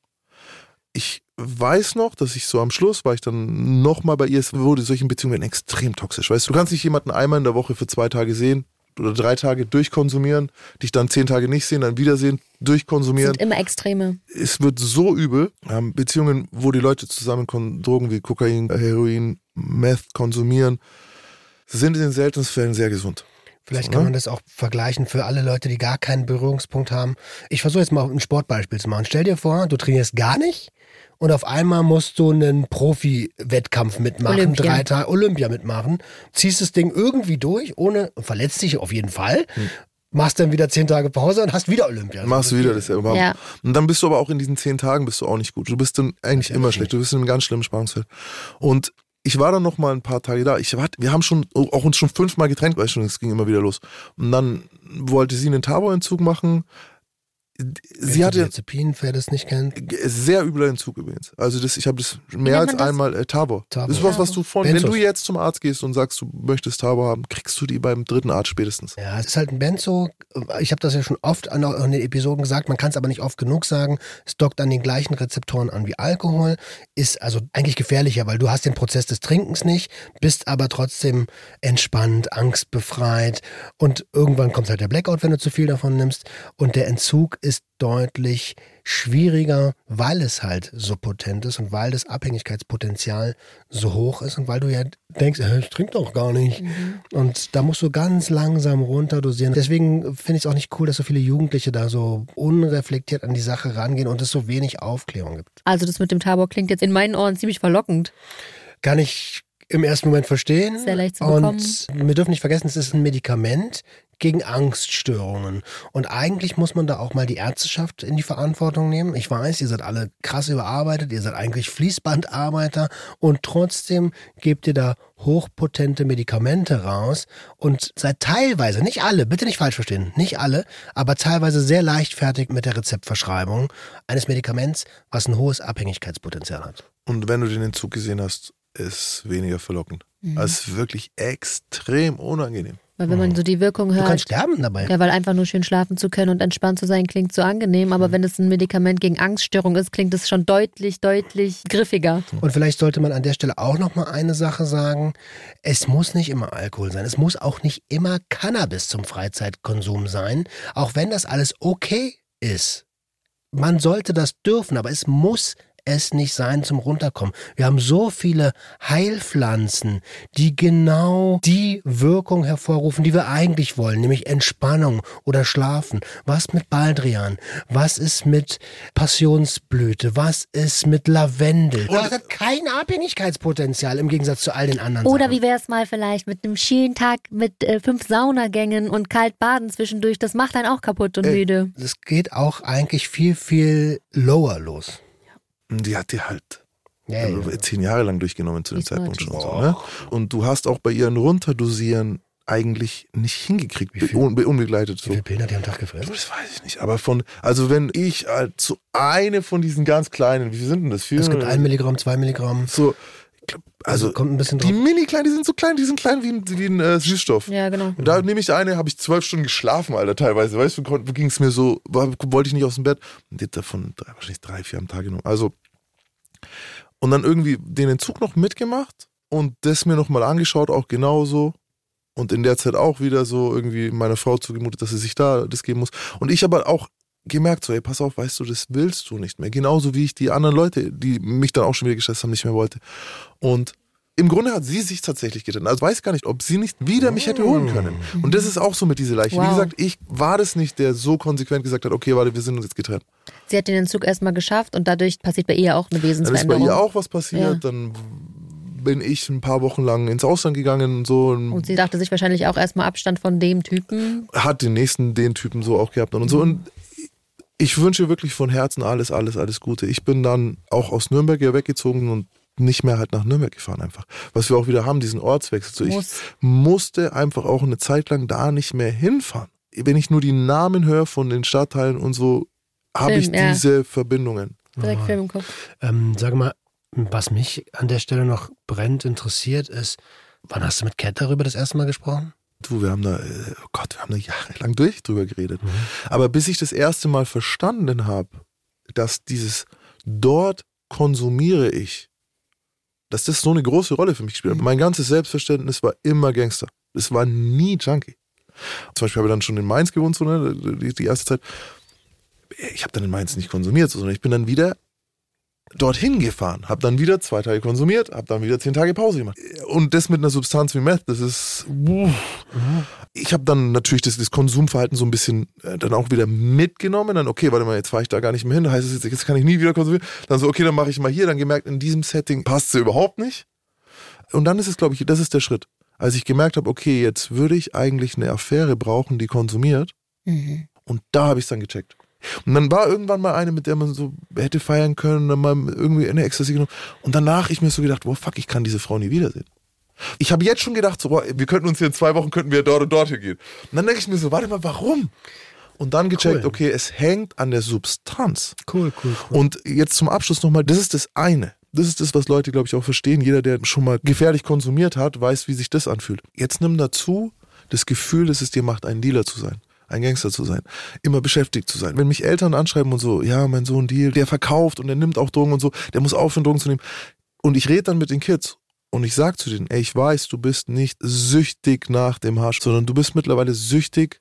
Speaker 5: Ich weiß noch, dass ich so am Schluss war ich dann nochmal bei ihr, es wurde solche Beziehungen werden extrem toxisch. Weißt du, du kannst nicht jemanden einmal in der Woche für zwei Tage sehen oder drei Tage durchkonsumieren, dich dann zehn Tage nicht sehen, dann wiedersehen, durchkonsumieren.
Speaker 3: Sind immer Extreme.
Speaker 5: Es wird so übel. Beziehungen, wo die Leute zusammen Drogen wie Kokain, Heroin, Meth konsumieren, sind in den seltensten Fällen sehr gesund.
Speaker 4: Vielleicht
Speaker 5: So,
Speaker 4: kann
Speaker 5: ne?
Speaker 4: man das auch vergleichen für alle Leute, die gar keinen Berührungspunkt haben. Ich versuche jetzt mal ein Sportbeispiel zu machen. Stell dir vor, du trainierst gar nicht und auf einmal musst du einen Profi-Wettkampf mitmachen,
Speaker 3: Olympia.
Speaker 4: drei Tage Olympia mitmachen, ziehst das Ding irgendwie durch, ohne verletzt dich auf jeden Fall, machst dann wieder zehn Tage Pause und hast wieder Olympia.
Speaker 5: Hm. Machst du wieder das ja.
Speaker 3: Ja.
Speaker 5: Und dann bist du aber auch in diesen zehn Tagen bist du auch nicht gut. Du bist dann eigentlich immer schlecht. Du bist in einem ganz schlimmen Spannungsfeld. Und ich war dann noch mal ein paar Tage da. Ich wir haben schon auch uns schon fünfmal getrennt, weil schon es ging immer wieder los. Und dann wollte sie einen Taborentzug machen. Sie hatte
Speaker 4: Diazepin, wer das nicht kennt.
Speaker 5: sehr übler Entzug übrigens. Also das, ich habe das mehr als
Speaker 3: das?
Speaker 5: einmal äh, Tabor.
Speaker 4: Tabor.
Speaker 5: Das ist was, was du von, wenn
Speaker 4: Benzos.
Speaker 5: du jetzt zum Arzt gehst und sagst, du möchtest Tabor haben, kriegst du die beim dritten Arzt spätestens.
Speaker 4: Ja, es ist halt ein Benzo. Ich habe das ja schon oft an, an den Episoden gesagt, man kann es aber nicht oft genug sagen. Es dockt an den gleichen Rezeptoren an wie Alkohol, ist also eigentlich gefährlicher, weil du hast den Prozess des Trinkens nicht, bist aber trotzdem entspannt, angstbefreit und irgendwann kommt halt der Blackout, wenn du zu viel davon nimmst. Und der Entzug ist deutlich schwieriger, weil es halt so potent ist und weil das Abhängigkeitspotenzial so hoch ist und weil du ja denkst, äh, ich trinke doch gar nicht. Und da musst du ganz langsam runterdosieren. Deswegen finde ich es auch nicht cool, dass so viele Jugendliche da so unreflektiert an die Sache rangehen und es so wenig Aufklärung gibt.
Speaker 3: Also das mit dem Tabor klingt jetzt in meinen Ohren ziemlich verlockend.
Speaker 4: Kann ich im ersten Moment verstehen.
Speaker 3: Sehr leicht zu
Speaker 4: und
Speaker 3: bekommen.
Speaker 4: wir dürfen nicht vergessen, es ist ein Medikament gegen Angststörungen. Und eigentlich muss man da auch mal die Ärzteschaft in die Verantwortung nehmen. Ich weiß, ihr seid alle krass überarbeitet, ihr seid eigentlich Fließbandarbeiter und trotzdem gebt ihr da hochpotente Medikamente raus und seid teilweise, nicht alle, bitte nicht falsch verstehen, nicht alle, aber teilweise sehr leichtfertig mit der Rezeptverschreibung eines Medikaments, was ein hohes Abhängigkeitspotenzial hat.
Speaker 5: Und wenn du den Entzug gesehen hast, ist weniger verlockend. Also es ist wirklich extrem unangenehm.
Speaker 3: Weil wenn man so die Wirkung
Speaker 4: Du
Speaker 3: hört.
Speaker 4: kannst sterben dabei.
Speaker 3: Ja, weil einfach nur schön schlafen zu können und entspannt zu sein, klingt so angenehm. Aber wenn es ein Medikament gegen Angststörung ist, klingt es schon deutlich, deutlich griffiger.
Speaker 4: Und vielleicht sollte man an der Stelle auch noch mal eine Sache sagen. Es muss nicht immer Alkohol sein. Es muss auch nicht immer Cannabis zum Freizeitkonsum sein. Auch wenn das alles okay ist. Man sollte das dürfen, aber es muss es nicht sein zum Runterkommen. Wir haben so viele Heilpflanzen, die genau die Wirkung hervorrufen, die wir eigentlich wollen, nämlich Entspannung oder Schlafen. Was mit Baldrian? Was ist mit Passionsblüte? Was ist mit Lavendel? Das hat kein Abhängigkeitspotenzial im Gegensatz zu all den anderen
Speaker 3: Oder
Speaker 4: Sachen.
Speaker 3: wie wäre es mal vielleicht mit einem schönen Tag mit äh, fünf Saunagängen und kalt baden zwischendurch? Das macht einen auch kaputt und
Speaker 4: Äh,
Speaker 3: müde.
Speaker 4: Es geht auch eigentlich viel, viel lower los.
Speaker 5: Die hat die halt
Speaker 4: Ja,
Speaker 5: also
Speaker 4: ja.
Speaker 5: zehn Jahre lang durchgenommen zu dem
Speaker 3: Ist
Speaker 5: Zeitpunkt schon. So, ne? Und du hast auch bei ihren Runterdosieren eigentlich nicht hingekriegt,
Speaker 4: Wie viel?
Speaker 5: un unbegleitet.
Speaker 4: Wie
Speaker 5: So.
Speaker 4: viel Pillen hat die am Tag gefressen?
Speaker 5: Das weiß ich nicht. Aber von, also wenn ich als so eine von diesen ganz kleinen, wie viel sind denn das? Vier,
Speaker 4: Es gibt ein Milligramm, zwei Milligramm.
Speaker 5: so, ich
Speaker 4: Also,
Speaker 5: also
Speaker 4: kommt ein bisschen
Speaker 5: die
Speaker 4: drauf.
Speaker 5: mini kleinen, die sind so klein, die sind klein wie ein, wie ein äh, Süßstoff.
Speaker 3: Ja, genau.
Speaker 5: Und Da nehme ich eine, habe ich zwölf Stunden geschlafen, Alter, teilweise. Weißt du, ging es mir so, war, wollte ich nicht aus dem Bett. Und die hat davon drei, wahrscheinlich drei, vier am Tag genommen. Also, und dann irgendwie den Entzug noch mitgemacht und das mir nochmal angeschaut, auch genauso. Und in der Zeit auch wieder so irgendwie meiner Frau zugemutet, dass sie sich da das geben muss. Und ich aber auch gemerkt, so, ey, pass auf, weißt du, das willst du nicht mehr. Genauso wie ich die anderen Leute, die mich dann auch schon wieder gestresst haben, nicht mehr wollte. Und im Grunde hat sie sich tatsächlich getrennt. Also weiß gar nicht, ob sie nicht wieder mich hätte holen können. Und das ist auch so mit dieser Leiche. Wie
Speaker 3: Wow.
Speaker 5: gesagt, ich war das nicht, der so konsequent gesagt hat, okay, warte, wir sind uns jetzt getrennt.
Speaker 3: Sie hat den Entzug erstmal geschafft und dadurch passiert bei ihr auch eine
Speaker 5: Dann ist bei
Speaker 3: Wesensveränderung.
Speaker 5: ihr auch was passiert.
Speaker 3: Ja.
Speaker 5: Dann bin ich ein paar Wochen lang ins Ausland gegangen und so. Und
Speaker 3: Und sie dachte sich wahrscheinlich auch erstmal Abstand von dem Typen.
Speaker 5: hat den nächsten, den Typen so auch gehabt und so. Und ich wünsche wirklich von Herzen alles, alles, alles Gute. Ich bin dann auch aus Nürnberg ja weggezogen und nicht mehr halt nach Nürnberg gefahren einfach. Was wir auch wieder haben, diesen Ortswechsel. So, ich
Speaker 3: Muss.
Speaker 5: musste einfach auch eine Zeit lang da nicht mehr hinfahren. Wenn ich nur die Namen höre von den Stadtteilen und so, habe ich
Speaker 3: ja.
Speaker 5: diese Verbindungen.
Speaker 3: Direkt Film im Kopf.
Speaker 4: Ähm, sag mal, was mich an der Stelle noch brennend interessiert ist, wann hast du mit Cat darüber das erste Mal gesprochen?
Speaker 5: Du, wir haben da, äh, oh Gott, wir haben da <laughs> jahrelang durch drüber geredet. Aber bis ich das erste Mal verstanden habe, dass dieses dort konsumiere ich, dass das so eine große Rolle für mich gespielt hat. Mein ganzes Selbstverständnis war immer Gangster. Es war nie Junkie. Zum Beispiel habe ich dann schon in Mainz gewohnt, so, ne, die, die erste Zeit. Ich habe dann in Mainz nicht konsumiert, so, sondern ich bin dann wieder dorthin gefahren, habe dann wieder zwei Tage konsumiert, habe dann wieder zehn Tage Pause gemacht. Und das mit einer Substanz wie Meth, das ist. Ich habe dann natürlich das, das Konsumverhalten so ein bisschen äh, dann auch wieder mitgenommen. Dann, okay, warte mal, jetzt fahre ich da gar nicht mehr hin. Heißt es jetzt, jetzt kann ich nie wieder konsumieren. Dann so, okay, dann mache ich mal hier. Dann gemerkt, in diesem Setting passt sie überhaupt nicht. Und dann ist es, glaube ich, das ist der Schritt. Als ich gemerkt habe, okay, jetzt würde ich eigentlich eine Affäre brauchen, die konsumiert.
Speaker 3: Mhm.
Speaker 5: Und da habe ich es dann gecheckt. Und dann war irgendwann mal eine, mit der man so hätte feiern können, dann mal irgendwie eine Ecstasy genommen. Und danach ich mir so gedacht, boah, fuck, ich kann diese Frau nie wiedersehen. Ich habe jetzt schon gedacht, so, boah, wir könnten uns hier in zwei Wochen, könnten wir dort und dort hier gehen. Und dann denke ich mir so, warte mal, warum? Und dann gecheckt,
Speaker 4: Cool.
Speaker 5: okay, es hängt an der Substanz.
Speaker 4: Cool, cool, cool.
Speaker 5: Und jetzt zum Abschluss nochmal, das ist das eine. Das ist das, was Leute, glaube ich, auch verstehen. Jeder, der schon mal gefährlich konsumiert hat, weiß, wie sich das anfühlt. Jetzt nimm dazu das Gefühl, dass es dir macht, ein Dealer zu sein. Ein Gangster zu sein, immer beschäftigt zu sein. Wenn mich Eltern anschreiben und so, ja, mein Sohn Deal, der verkauft und der nimmt auch Drogen und so, der muss aufhören, Drogen zu nehmen. Und ich rede dann mit den Kids und ich sag zu denen, ey, ich weiß, du bist nicht süchtig nach dem Hasch, sondern du bist mittlerweile süchtig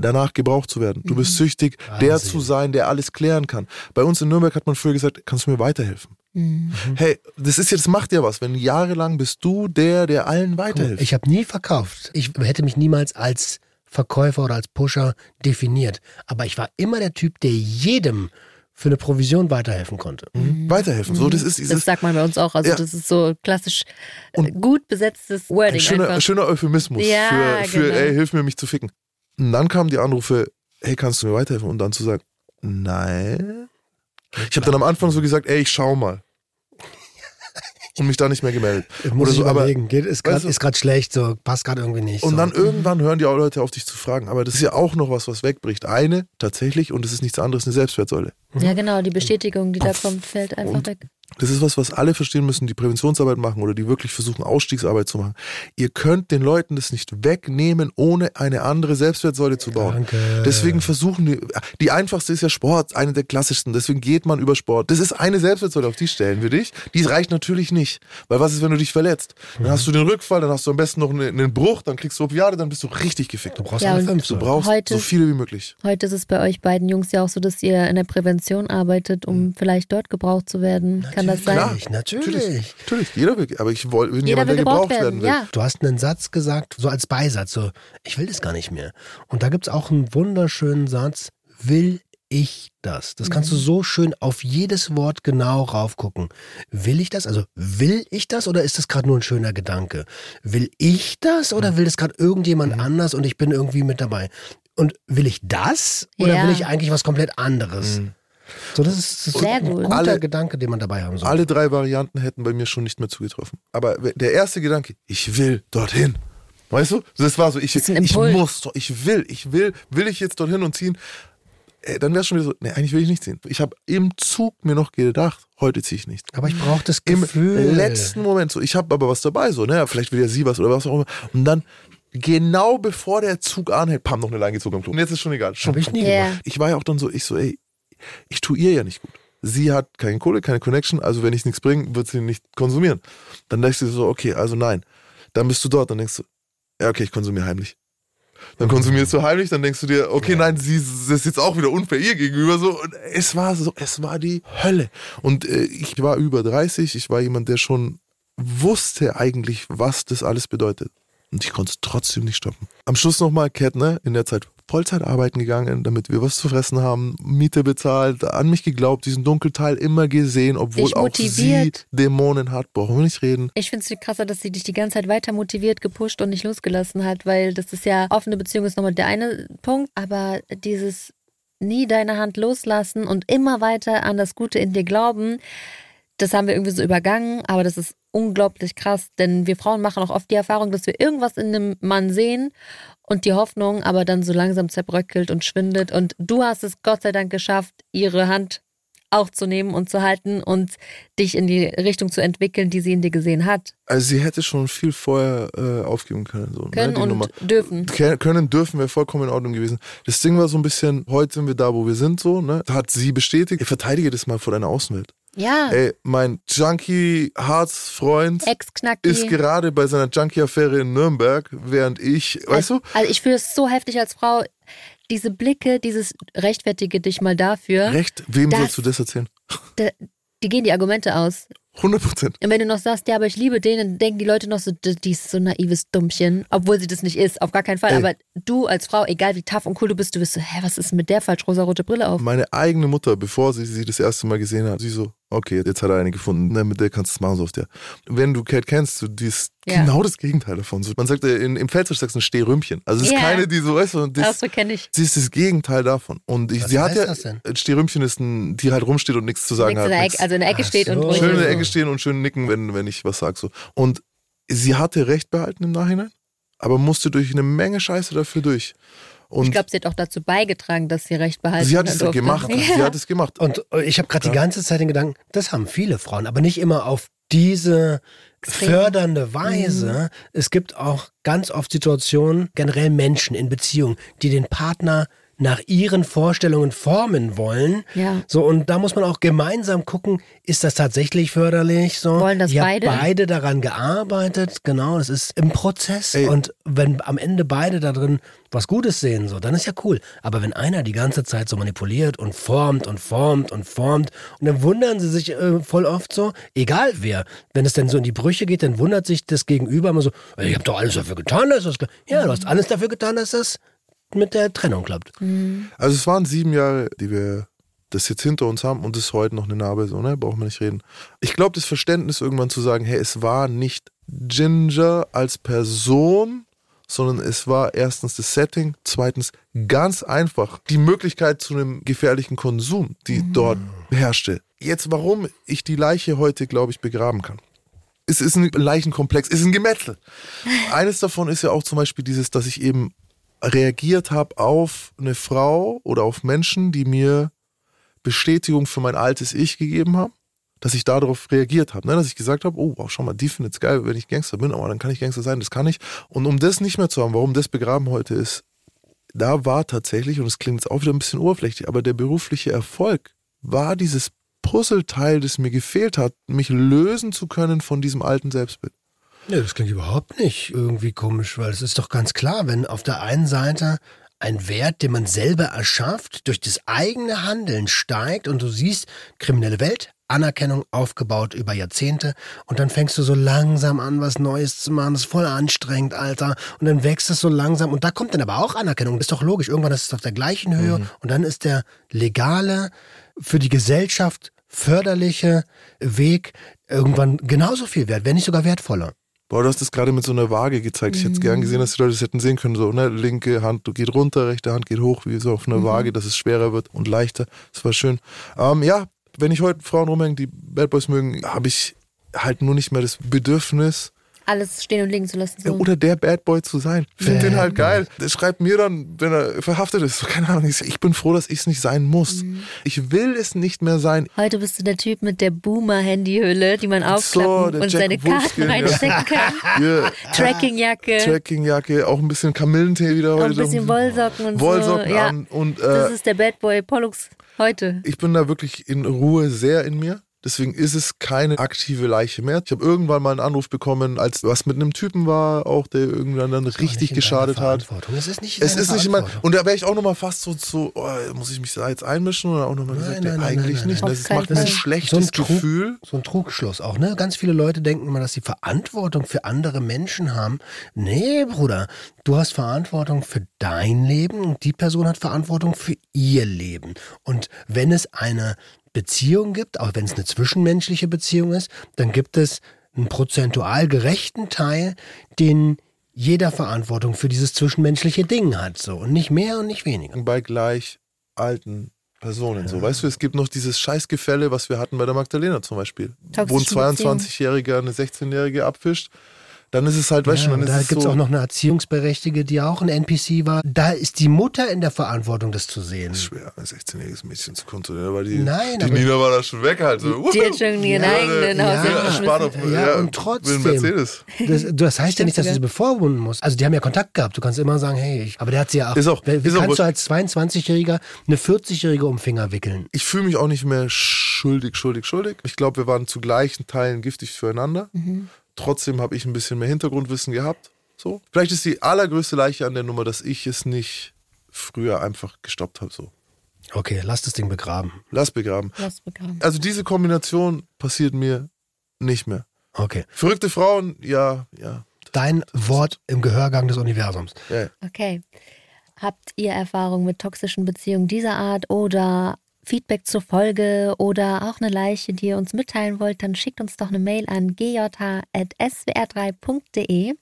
Speaker 5: danach gebraucht zu werden. Du bist süchtig, der
Speaker 4: Wahnsinn.
Speaker 5: zu sein, der alles klären kann. Bei uns in Nürnberg hat man früher gesagt, kannst du mir weiterhelfen?
Speaker 3: Mhm.
Speaker 5: Hey, das ist jetzt, macht ja was. Wenn jahrelang bist du der, der allen weiterhilft.
Speaker 4: Ich habe nie verkauft. Ich hätte mich niemals als Verkäufer oder als Pusher definiert. Aber ich war immer der Typ, der jedem für eine Provision weiterhelfen konnte.
Speaker 5: weiterhelfen. So, das ist
Speaker 3: Das
Speaker 5: dieses
Speaker 3: sagt man bei uns auch. Also
Speaker 5: Ja.
Speaker 3: das ist so klassisch äh, gut besetztes Wording
Speaker 5: ein schöner,
Speaker 3: einfach.
Speaker 5: schöner Euphemismus
Speaker 3: Ja,
Speaker 5: für, für
Speaker 3: genau.
Speaker 5: ey, hilf mir, mich zu ficken. Und dann kamen die Anrufe, hey, kannst du mir weiterhelfen? Und dann zu sagen, nein. Ich habe dann am Anfang so gesagt, ey, ich schau mal. Und mich da nicht mehr gemeldet.
Speaker 4: Muss
Speaker 5: Oder
Speaker 4: ich
Speaker 5: so, aber
Speaker 4: überlegen. Geht, ist gerade
Speaker 5: weißt du-
Speaker 4: schlecht, so passt gerade irgendwie nicht.
Speaker 5: Und
Speaker 4: so.
Speaker 5: dann irgendwann hören die auch Leute auf, dich zu fragen. Aber das ist ja auch noch was, was wegbricht. Eine, tatsächlich, und das ist nichts anderes, eine Selbstwertsäule.
Speaker 3: Ja, genau, die Bestätigung, die da kommt, fällt einfach
Speaker 5: Und-
Speaker 3: weg.
Speaker 5: Das ist was, was alle verstehen müssen, die Präventionsarbeit machen oder die wirklich versuchen, Ausstiegsarbeit zu machen. Ihr könnt den Leuten das nicht wegnehmen, ohne eine andere Selbstwertsäule zu bauen.
Speaker 4: Danke.
Speaker 5: Deswegen versuchen die, die einfachste ist ja Sport, eine der klassischsten. Deswegen geht man über Sport. Das ist eine Selbstwertsäule, auf die stellen wir dich. Die reicht natürlich nicht. Weil was ist, wenn du dich verletzt? Dann hast du den Rückfall, dann hast du am besten noch einen, einen Bruch, dann kriegst du Opiate, dann bist du richtig gefickt.
Speaker 4: du brauchst
Speaker 3: Ja,
Speaker 4: fünf.
Speaker 5: Du
Speaker 4: so.
Speaker 5: brauchst
Speaker 3: Heute-
Speaker 5: so viele wie möglich.
Speaker 3: Heute ist es bei euch beiden Jungs ja auch so, dass ihr in der Prävention arbeitet, um vielleicht dort gebraucht zu werden. Kann das sein?
Speaker 5: Klar.
Speaker 4: Natürlich, natürlich.
Speaker 5: Jeder will, aber ich will,
Speaker 3: Jeder
Speaker 5: jemand,
Speaker 3: will
Speaker 5: der
Speaker 3: gebraucht
Speaker 5: gebraucht
Speaker 3: werden,
Speaker 5: werden will.
Speaker 3: ja.
Speaker 4: Du hast einen Satz gesagt, so als Beisatz, so, ich will das gar nicht mehr. Und da gibt es auch einen wunderschönen Satz, will ich das? Das kannst du so schön auf jedes Wort genau raufgucken. Will ich das? Also will ich das oder ist das gerade nur ein schöner Gedanke? Will ich das oder will das gerade irgendjemand anders und ich bin irgendwie mit dabei? Und will ich das oder
Speaker 3: Ja.
Speaker 4: will ich eigentlich was komplett anderes?
Speaker 5: Mhm.
Speaker 4: So, das ist, das ist
Speaker 3: Sehr
Speaker 4: ein
Speaker 3: gut.
Speaker 4: guter
Speaker 5: Alle-
Speaker 4: Gedanke, den man dabei haben soll.
Speaker 5: Alle drei Varianten hätten bei mir schon nicht mehr zugetroffen. Aber der erste Gedanke, ich will dorthin. Weißt du? Das war so, ich, ich muss, doch, ich will, ich will, will ich jetzt dorthin und ziehen? Äh, Dann wäre es schon wieder so, nee, eigentlich will ich nicht ziehen. Ich habe im Zug mir noch gedacht, heute ziehe ich nicht.
Speaker 4: Aber ich brauche das
Speaker 5: Im
Speaker 4: Gefühl.
Speaker 5: letzten Moment so, ich habe aber was dabei, so, ne? Vielleicht will ja sie was oder was auch immer. Und dann, genau bevor der Zug anhält, pam, noch eine Leine gezogen am Klo. Und jetzt ist schon egal. Schon
Speaker 4: Hab ich nie
Speaker 3: Ja.
Speaker 4: gemacht.
Speaker 5: ich war ja auch dann so, ich so, ey, ich tue ihr ja nicht gut. Sie hat keine Kohle, keine Connection, also wenn ich nichts bringe, wird sie nicht konsumieren. Dann denkst du so, okay, also nein. Dann bist du dort, dann denkst du, ja, okay, ich konsumiere heimlich. Dann konsumierst du heimlich, dann denkst du dir, okay, nein, sie ist jetzt auch wieder unfair ihr gegenüber. So, und es war so, es war die Hölle. Und äh, ich war über 30, ich war jemand, der schon wusste eigentlich, was das alles bedeutet. Und ich konnte es trotzdem nicht stoppen. Am Schluss nochmal Cat, ne? In der Zeit Vollzeit arbeiten gegangen, damit wir was zu fressen haben, Miete bezahlt, an mich geglaubt, diesen Dunkelteil immer gesehen, obwohl auch sie. Dämonen hat. Brauchen wir nicht reden.
Speaker 3: Ich finde es krasser, dass sie dich die ganze Zeit weiter motiviert, gepusht und nicht losgelassen hat, weil das ist ja, offene Beziehung ist nochmal der eine Punkt, aber dieses nie deine Hand loslassen und immer weiter an das Gute in dir glauben, das haben wir irgendwie so übergangen, aber das ist unglaublich krass, denn wir Frauen machen auch oft die Erfahrung, dass wir irgendwas in einem Mann sehen und die Hoffnung aber dann so langsam zerbröckelt und schwindet und du hast es Gott sei Dank geschafft, ihre Hand auch zu nehmen und zu halten und dich in die Richtung zu entwickeln, die sie in dir gesehen hat.
Speaker 5: Also sie hätte schon viel vorher äh, aufgeben können. So,
Speaker 3: Können
Speaker 5: ne,
Speaker 3: und
Speaker 5: Nummer.
Speaker 3: dürfen.
Speaker 5: Können, dürfen wäre vollkommen in Ordnung gewesen. Das Ding war so ein bisschen, heute sind wir da, wo wir sind, so, ne? Hat sie bestätigt, ich verteidige das mal vor deiner Außenwelt.
Speaker 3: Ja,
Speaker 5: Ey, mein Junkie-Harzfreund ist gerade bei seiner Junkie-Affäre in Nürnberg, während ich, weißt du,
Speaker 3: Also ich fühle es so heftig als Frau. Diese Blicke, dieses rechtfertige dich mal dafür,
Speaker 5: recht, wem
Speaker 3: Das-
Speaker 5: sollst du das erzählen?
Speaker 3: da, die gehen die Argumente aus.
Speaker 5: 100 Prozent.
Speaker 3: Und wenn du noch sagst, ja, aber ich liebe den, dann denken die Leute noch so, die ist so ein naives Dummchen, obwohl sie das nicht ist, auf gar keinen Fall.
Speaker 5: Ey.
Speaker 3: Aber du als Frau, egal wie tough und cool du bist, du bist so, hä, was ist mit der falsch rosarote Brille auf?
Speaker 5: Meine eigene Mutter, bevor sie sie das erste Mal gesehen hat, sie so, okay, jetzt hat er eine gefunden, ne, mit der kannst du es machen, so auf der. Wenn du Cat kennst, so, die ist
Speaker 3: Ja.
Speaker 5: genau das Gegenteil davon. So, man sagt ja, in, im Pfälzisch sagst du ein Stehrümpchen. Also es ist
Speaker 3: Ja.
Speaker 5: keine, die so, weißt du, und das,
Speaker 3: so kenne ich.
Speaker 5: sie ist das Gegenteil davon. Und ich,
Speaker 4: Was
Speaker 5: sie hat ja,
Speaker 4: das denn?
Speaker 5: ein Stehrümpchen ist ein, die halt rumsteht und nichts zu sagen
Speaker 3: Nichts in
Speaker 5: hat. nichts.
Speaker 3: Ecke, also in der Ecke
Speaker 4: Ach
Speaker 3: steht und
Speaker 4: so.
Speaker 3: ruhig
Speaker 5: schön in der Ecke stehen und schön nicken, wenn, wenn ich was sag. So. Und sie hatte Recht behalten im Nachhinein, aber musste durch eine Menge Scheiße dafür durch. Und
Speaker 3: Ich glaube, sie hat auch dazu beigetragen, dass sie recht behalten
Speaker 5: sie hat es
Speaker 3: durfte.
Speaker 5: gemacht.
Speaker 3: Ja.
Speaker 5: Sie hat es gemacht.
Speaker 4: Und ich habe gerade die ganze Zeit den Gedanken, das haben viele Frauen, aber nicht immer auf diese
Speaker 3: Extrem.
Speaker 4: fördernde Weise. Es gibt auch ganz oft Situationen, generell Menschen in Beziehungen, die den Partner nach ihren Vorstellungen formen wollen.
Speaker 3: Ja.
Speaker 4: So, und da muss man auch gemeinsam gucken, ist das tatsächlich förderlich? So,
Speaker 3: Wollen das beide?
Speaker 4: beide daran gearbeitet, genau, das ist im Prozess.
Speaker 5: Ey.
Speaker 4: Und wenn am Ende beide da drin was Gutes sehen, so, dann ist ja cool. Aber wenn einer die ganze Zeit so manipuliert und formt und formt und formt, und dann wundern sie sich äh, voll oft so, egal wer, wenn es dann so in die Brüche geht, dann wundert sich das Gegenüber immer so, ich habe doch alles dafür getan, dass das, ge-" ja, du hast alles dafür getan, dass das mit der Trennung klappt.
Speaker 5: Also es waren sieben Jahre, die wir das jetzt hinter uns haben und es ist heute noch eine Narbe, so, ne? Brauchen wir nicht reden. Ich glaube, das Verständnis irgendwann zu sagen, hey, es war nicht Ginger als Person, sondern es war erstens das Setting, zweitens ganz einfach die Möglichkeit zu einem gefährlichen Konsum, die dort herrschte. Jetzt, warum ich die Leiche heute, glaube ich, begraben kann. Es ist ein Leichenkomplex, es ist ein Gemetzel. <laughs> Eines davon ist ja auch zum Beispiel dieses, dass ich eben reagiert habe auf eine Frau oder auf Menschen, die mir Bestätigung für mein altes Ich gegeben haben, dass ich darauf reagiert habe, ne? dass ich gesagt habe, oh, wow, schau mal, die findet es geil, wenn ich Gangster bin, aber dann kann ich Gangster sein, das kann ich. Und um das nicht mehr zu haben, warum das begraben heute ist, da war tatsächlich, und es klingt jetzt auch wieder ein bisschen oberflächlich, aber der berufliche Erfolg war dieses Puzzleteil, das mir gefehlt hat, mich lösen zu können von diesem alten Selbstbild.
Speaker 4: Nee, das klingt überhaupt nicht irgendwie komisch, weil es ist doch ganz klar, wenn auf der einen Seite ein Wert, den man selber erschafft, durch das eigene Handeln steigt und du siehst, kriminelle Welt, Anerkennung aufgebaut über Jahrzehnte und dann fängst du so langsam an, was Neues zu machen, das ist voll anstrengend, Alter, und dann wächst es so langsam und da kommt dann aber auch Anerkennung, das ist doch logisch, irgendwann ist es auf der gleichen Höhe und dann ist der legale, für die Gesellschaft förderliche Weg irgendwann genauso viel wert, wenn nicht sogar wertvoller.
Speaker 5: Boah, du hast das gerade mit so einer Waage gezeigt. Ich hätte es gern gesehen, dass die Leute das hätten sehen können. So, ne? Linke Hand geht runter, rechte Hand geht hoch, wie so auf einer Waage, dass es schwerer wird und leichter. Das war schön. Ähm, ja, wenn ich heute Frauen rumhänge, die Bad Boys mögen, habe ich halt nur nicht mehr das Bedürfnis,
Speaker 3: Alles stehen und liegen zu lassen. So.
Speaker 5: oder der Bad Boy zu sein. Find den halt geil. Der schreibt mir dann, wenn er verhaftet ist, so, keine Ahnung, ich, bin froh, dass ich es nicht sein muss.
Speaker 3: Mhm.
Speaker 5: Ich will es nicht mehr sein.
Speaker 3: Heute bist du der Typ mit der Boomer-Handyhülle, die man aufklappen
Speaker 5: der
Speaker 3: und
Speaker 5: Jack
Speaker 3: seine Karten
Speaker 5: Wolfskin, ja.
Speaker 3: reinstecken <laughs> kann.
Speaker 5: Hier,
Speaker 3: Trackingjacke,
Speaker 5: Trackingjacke, auch ein bisschen Kamillentee wieder
Speaker 3: auch
Speaker 5: heute.
Speaker 3: ein bisschen Wollsocken und
Speaker 5: Wollsocken
Speaker 3: so. Ja,
Speaker 5: und
Speaker 3: das
Speaker 5: äh,
Speaker 3: ist der Bad Boy Pollux heute.
Speaker 5: ich bin da wirklich in Ruhe sehr in mir. Deswegen ist es keine aktive Leiche mehr. Ich habe irgendwann mal einen Anruf bekommen, als was mit einem Typen war, auch der irgendwann dann richtig geschadet hat.
Speaker 4: Es ist nicht
Speaker 5: Es ist nicht immer. Und da wäre ich auch nochmal fast so, so oh, muss ich mich da jetzt einmischen oder auch nochmal
Speaker 4: Nein,
Speaker 5: gesagt,
Speaker 4: nein, nein,
Speaker 5: eigentlich
Speaker 4: nein,
Speaker 5: nicht. Das
Speaker 3: Auf
Speaker 5: macht mir ein schlechtes
Speaker 4: Trug-
Speaker 5: Gefühl.
Speaker 4: So ein Trugschluss auch, ne? Ganz viele Leute denken immer, dass sie Verantwortung für andere Menschen haben. Nee, Bruder, du hast Verantwortung für dein Leben und die Person hat Verantwortung für ihr Leben. Und wenn es eine Beziehung gibt, auch wenn es eine zwischenmenschliche Beziehung ist, dann gibt es einen prozentual gerechten Teil, den jeder Verantwortung für dieses zwischenmenschliche Ding hat, so. Und nicht mehr und nicht weniger.
Speaker 5: bei gleich alten Personen. So, weißt du, es gibt noch dieses Scheißgefälle, was wir hatten bei der Magdalena zum Beispiel, wo ein
Speaker 3: Toxische
Speaker 5: 22-Jähriger eine 16-Jährige abfischt. Dann ist es halt, weißt du,
Speaker 4: Ja,
Speaker 5: dann
Speaker 4: und
Speaker 5: ist
Speaker 4: da
Speaker 5: es
Speaker 4: gibt es
Speaker 5: so,
Speaker 4: auch noch eine Erziehungsberechtigte, die auch ein NPC war. Da ist die Mutter in der Verantwortung, das zu sehen.
Speaker 5: Es ist schwer, ein 16-jähriges Mädchen zu kontrollieren, weil die,
Speaker 4: Nein,
Speaker 5: die Nina war da schon weg halt. So,
Speaker 3: Die hat schon ihren
Speaker 4: Ja,
Speaker 3: eigenen
Speaker 4: ja,
Speaker 3: Haushalt
Speaker 4: ja,
Speaker 5: Spart auf.
Speaker 4: Ja,
Speaker 5: ja,
Speaker 4: und trotzdem.
Speaker 5: Mercedes.
Speaker 4: Das, das heißt ja nicht, dass du sie bevormunden musst. Also die haben ja Kontakt gehabt. Du kannst immer sagen, hey, ich, aber der hat sie ja auch.
Speaker 5: Ist auch-
Speaker 4: wie
Speaker 5: ist auch
Speaker 4: kannst du
Speaker 5: wurscht.
Speaker 4: als 22-Jähriger eine 40-Jährige um den Finger wickeln?
Speaker 5: Ich fühle mich auch nicht mehr schuldig, schuldig, schuldig. Ich glaube, wir waren zu gleichen Teilen giftig füreinander. Trotzdem habe ich ein bisschen mehr Hintergrundwissen gehabt. So. Vielleicht ist die allergrößte Leiche an der Nummer, dass ich es nicht früher einfach gestoppt habe. So.
Speaker 4: Okay, lass das Ding begraben.
Speaker 5: Lass begraben.
Speaker 3: Lass begraben.
Speaker 5: Also diese Kombination passiert mir nicht mehr.
Speaker 4: Okay.
Speaker 5: Verrückte Frauen, ja, ja.
Speaker 4: Dein Wort im Gehörgang des Universums.
Speaker 5: ja.
Speaker 3: Okay. Habt ihr Erfahrung mit toxischen Beziehungen dieser Art oder Feedback zur Folge oder auch eine Leiche, die ihr uns mitteilen wollt, dann schickt uns doch eine Mail an gj.swr3.de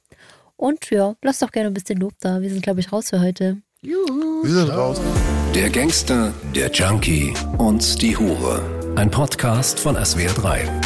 Speaker 3: und ja, lasst doch gerne ein bisschen Lob da. Wir sind, glaube ich, raus für heute.
Speaker 5: Wir sind raus.
Speaker 1: Der Gangster, der Junkie und die Hure. Ein Podcast von SWR3.